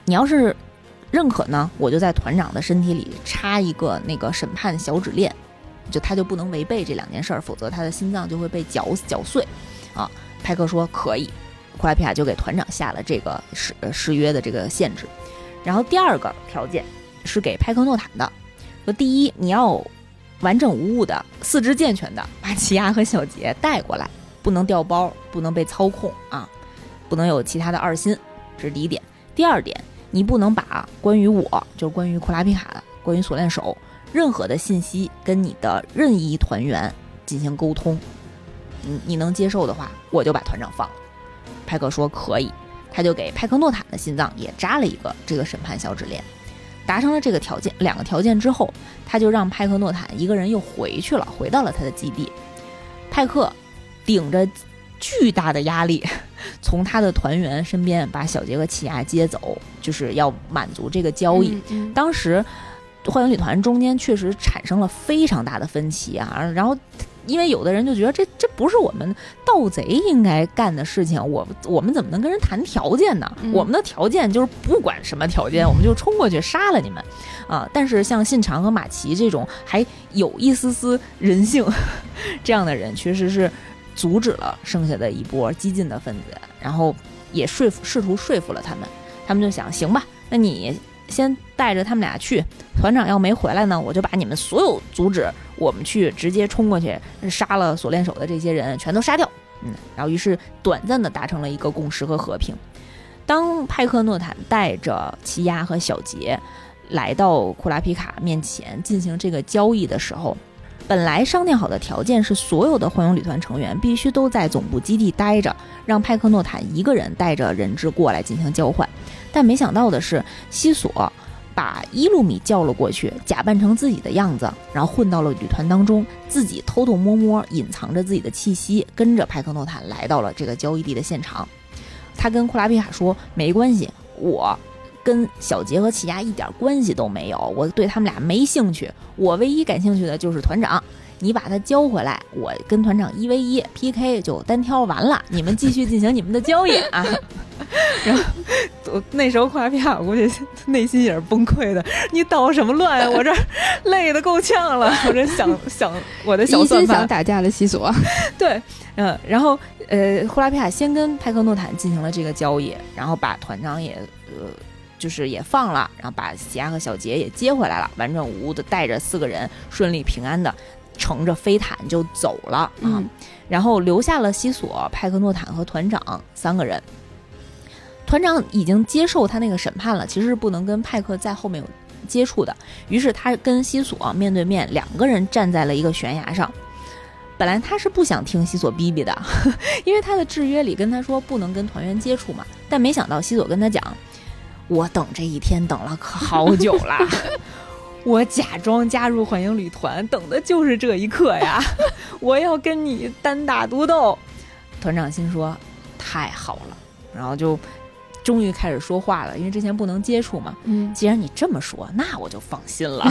你要是。认可呢，我就在团长的身体里插一个那个审判小指链，就他就不能违背这两件事儿，否则他的心脏就会被绞绞碎。啊，派克说可以，库莱皮亚就给团长下了这个誓誓约的这个限制。然后第二个条件是给派克诺坦的，说第一你要完整无误的、四肢健全的把奇亚和小杰带过来，不能掉包，不能被操控啊，不能有其他的二心，这是第一点。第二点。你不能把关于我，就是关于库拉皮卡、关于锁链手任何的信息跟你的任意团员进行沟通。你你能接受的话，我就把团长放了。派克说可以，他就给派克诺坦的心脏也扎了一个这个审判小指链。达成了这个条件，两个条件之后，他就让派克诺坦一个人又回去了，回到了他的基地。派克顶着巨大的压力，*laughs* 从他的团员身边把小杰和奇亚接走，就是要满足这个交易。当时。幻影旅团中间确实产生了非常大的分歧啊，然后因为有的人就觉得这这不是我们盗贼应该干的事情，我我们怎么能跟人谈条件呢？我们的条件就是不管什么条件，*laughs* 我们就冲过去杀了你们啊！但是像信长和马奇这种还有一丝丝人性 *laughs* 这样的人，确实是阻止了剩下的一波激进的分子，然后也说服试图说服了他们，他们就想行吧，那你。先带着他们俩去，团长要没回来呢，我就把你们所有阻止我们去直接冲过去杀了锁链手的这些人全都杀掉。嗯，然后于是短暂的达成了一个共识和和平。当派克诺坦带着奇亚和小杰来到库拉皮卡面前进行这个交易的时候，本来商定好的条件是所有的幻影旅团成员必须都在总部基地待着，让派克诺坦一个人带着人质过来进行交换。但没想到的是，西索把伊露米叫了过去，假扮成自己的样子，然后混到了旅团当中，自己偷偷摸摸隐藏着自己的气息，跟着派克诺坦来到了这个交易地的现场。他跟库拉皮卡说：“没关系，我跟小杰和奇亚一点关系都没有，我对他们俩没兴趣，我唯一感兴趣的就是团长。”你把他交回来，我跟团长一 v 一 PK 就单挑完了，你们继续进行你们的交易啊。*laughs* 然后那时候库拉皮卡估计内心也是崩溃的，你捣什么乱呀？我这累得够呛了，我这想想我的小算盘。打架的西索，*laughs* 对，嗯，然后呃，呼拉皮卡先跟派克诺坦进行了这个交易，然后把团长也呃就是也放了，然后把喜亚和小杰也接回来了，完整无误的带着四个人顺利平安的。乘着飞毯就走了啊，然后留下了西索、派克诺坦和团长三个人。团长已经接受他那个审判了，其实是不能跟派克在后面有接触的。于是他跟西索面对面，两个人站在了一个悬崖上。本来他是不想听西索逼逼的，*laughs* 因为他的制约里跟他说不能跟团员接触嘛。但没想到西索跟他讲：“我等这一天等了可好久了。*laughs* ”我假装加入幻影旅团，等的就是这一刻呀！*laughs* 我要跟你单打独斗。团长心说：“太好了。”然后就终于开始说话了，因为之前不能接触嘛。嗯，既然你这么说，那我就放心了。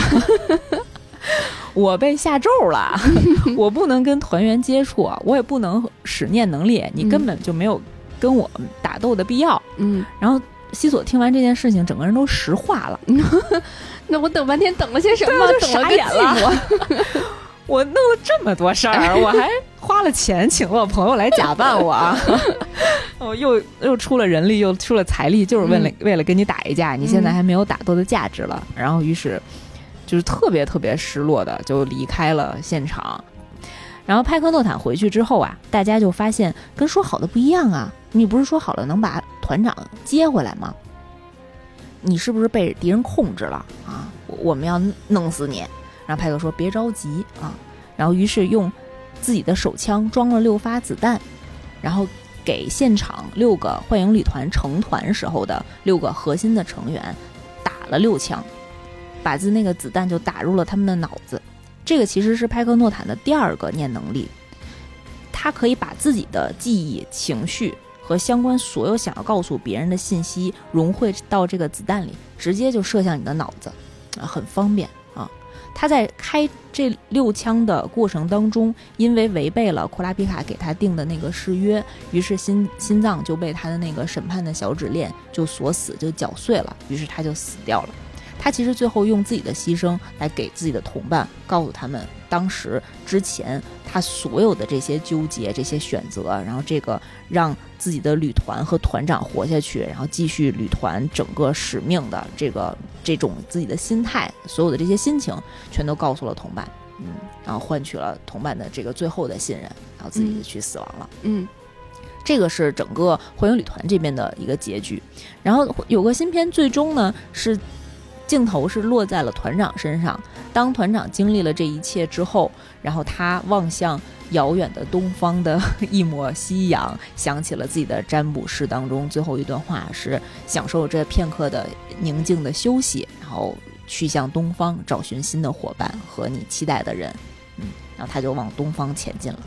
*laughs* 我被下咒了，我不能跟团员接触，我也不能使念能力，你根本就没有跟我打斗的必要。嗯，然后西索听完这件事情，整个人都石化了。*laughs* 那我等半天等了些什么？就傻眼了。*laughs* 我弄了这么多事儿，我还花了钱请了我朋友来假扮我，*laughs* 我，又又出了人力，又出了财力，就是为了为了跟你打一架。你现在还没有打斗的价值了。然后于是就是特别特别失落的就离开了现场。然后派克诺坦回去之后啊，大家就发现跟说好的不一样啊！你不是说好了能把团长接回来吗？你是不是被敌人控制了啊？我们要弄死你！然后派克说：“别着急啊。”然后于是用自己的手枪装了六发子弹，然后给现场六个幻影旅团成团时候的六个核心的成员打了六枪，把自那个子弹就打入了他们的脑子。这个其实是派克诺坦的第二个念能力，他可以把自己的记忆、情绪。和相关所有想要告诉别人的信息融汇到这个子弹里，直接就射向你的脑子，啊，很方便啊。他在开这六枪的过程当中，因为违背了库拉皮卡给他定的那个誓约，于是心心脏就被他的那个审判的小指链就锁死，就绞碎了，于是他就死掉了。他其实最后用自己的牺牲来给自己的同伴告诉他们，当时之前他所有的这些纠结、这些选择，然后这个让自己的旅团和团长活下去，然后继续旅团整个使命的这个这种自己的心态，所有的这些心情，全都告诉了同伴，嗯，然后换取了同伴的这个最后的信任，然后自己去死亡了，嗯，这个是整个幻影旅团这边的一个结局。然后有个新片，最终呢是。镜头是落在了团长身上。当团长经历了这一切之后，然后他望向遥远的东方的一抹夕阳，想起了自己的占卜诗当中最后一段话是：享受这片刻的宁静的休息，然后去向东方找寻新的伙伴和你期待的人。嗯，然后他就往东方前进了。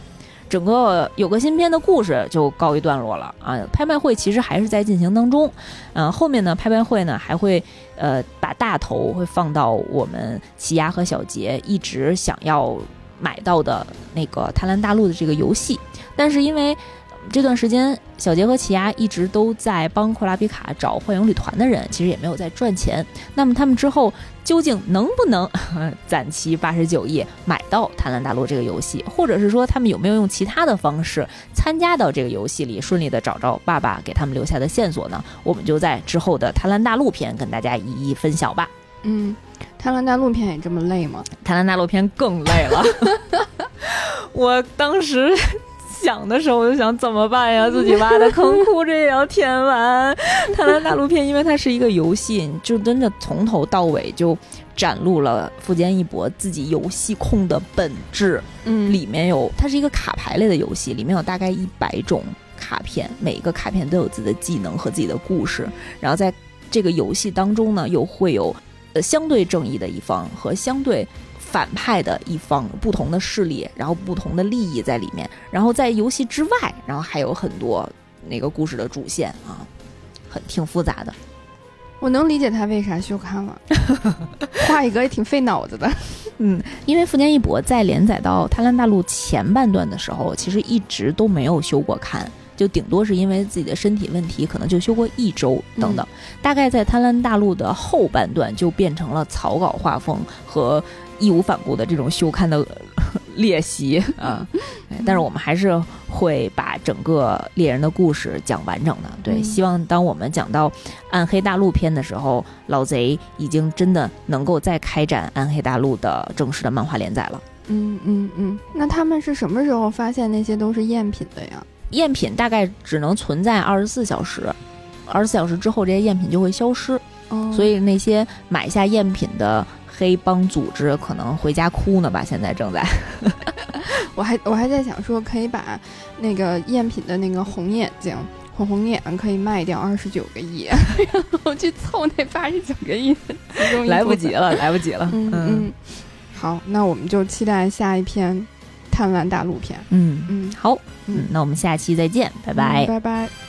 整个有个新片的故事就告一段落了啊！拍卖会其实还是在进行当中，嗯，后面呢，拍卖会呢还会呃把大头会放到我们奇亚和小杰一直想要买到的那个贪婪大陆的这个游戏，但是因为。这段时间，小杰和奇亚一直都在帮库拉比卡找幻影旅团的人，其实也没有在赚钱。那么他们之后究竟能不能 *laughs* 攒齐八十九亿买到《贪婪大陆》这个游戏，或者是说他们有没有用其他的方式参加到这个游戏里，顺利的找着爸爸给他们留下的线索呢？我们就在之后的《贪婪大陆》篇跟大家一一分享吧。嗯，《贪婪大陆》篇也这么累吗？《贪婪大陆》篇更累了，*laughs* 我当时。想的时候我就想怎么办呀？*laughs* 自己挖的坑，哭着也要填完。贪婪大陆片，因为它是一个游戏，就真的从头到尾就展露了富坚义博自己游戏控的本质。嗯，里面有它是一个卡牌类的游戏，里面有大概一百种卡片，每一个卡片都有自己的技能和自己的故事。然后在这个游戏当中呢，又会有呃相对正义的一方和相对。反派的一方，不同的势力，然后不同的利益在里面，然后在游戏之外，然后还有很多那个故事的主线啊，很挺复杂的。我能理解他为啥休刊了，画一个也挺费脑子的。嗯，因为富坚义博在连载到《贪婪大陆》前半段的时候，其实一直都没有休过刊，就顶多是因为自己的身体问题，可能就休过一周等等。大概在《贪婪大陆》的后半段，就变成了草稿画风和。义无反顾的这种休刊的 *laughs* 练习啊，但是我们还是会把整个猎人的故事讲完整的。对，希望当我们讲到暗黑大陆篇的时候，老贼已经真的能够再开展暗黑大陆的正式的漫画连载了。嗯嗯嗯，那他们是什么时候发现那些都是赝品的呀？赝品大概只能存在二十四小时，二十四小时之后这些赝品就会消失。所以那些买下赝品的。黑帮组织可能回家哭呢吧？现在正在，*laughs* 我还我还在想说，可以把那个赝品的那个红眼睛、红红眼可以卖掉二十九个亿，然后去凑那八十九个亿。*laughs* 来不及了，*laughs* 来不及了。嗯嗯，好，那我们就期待下一篇《贪婪大陆片》。嗯嗯，好，嗯，那我们下期再见，拜拜，拜拜。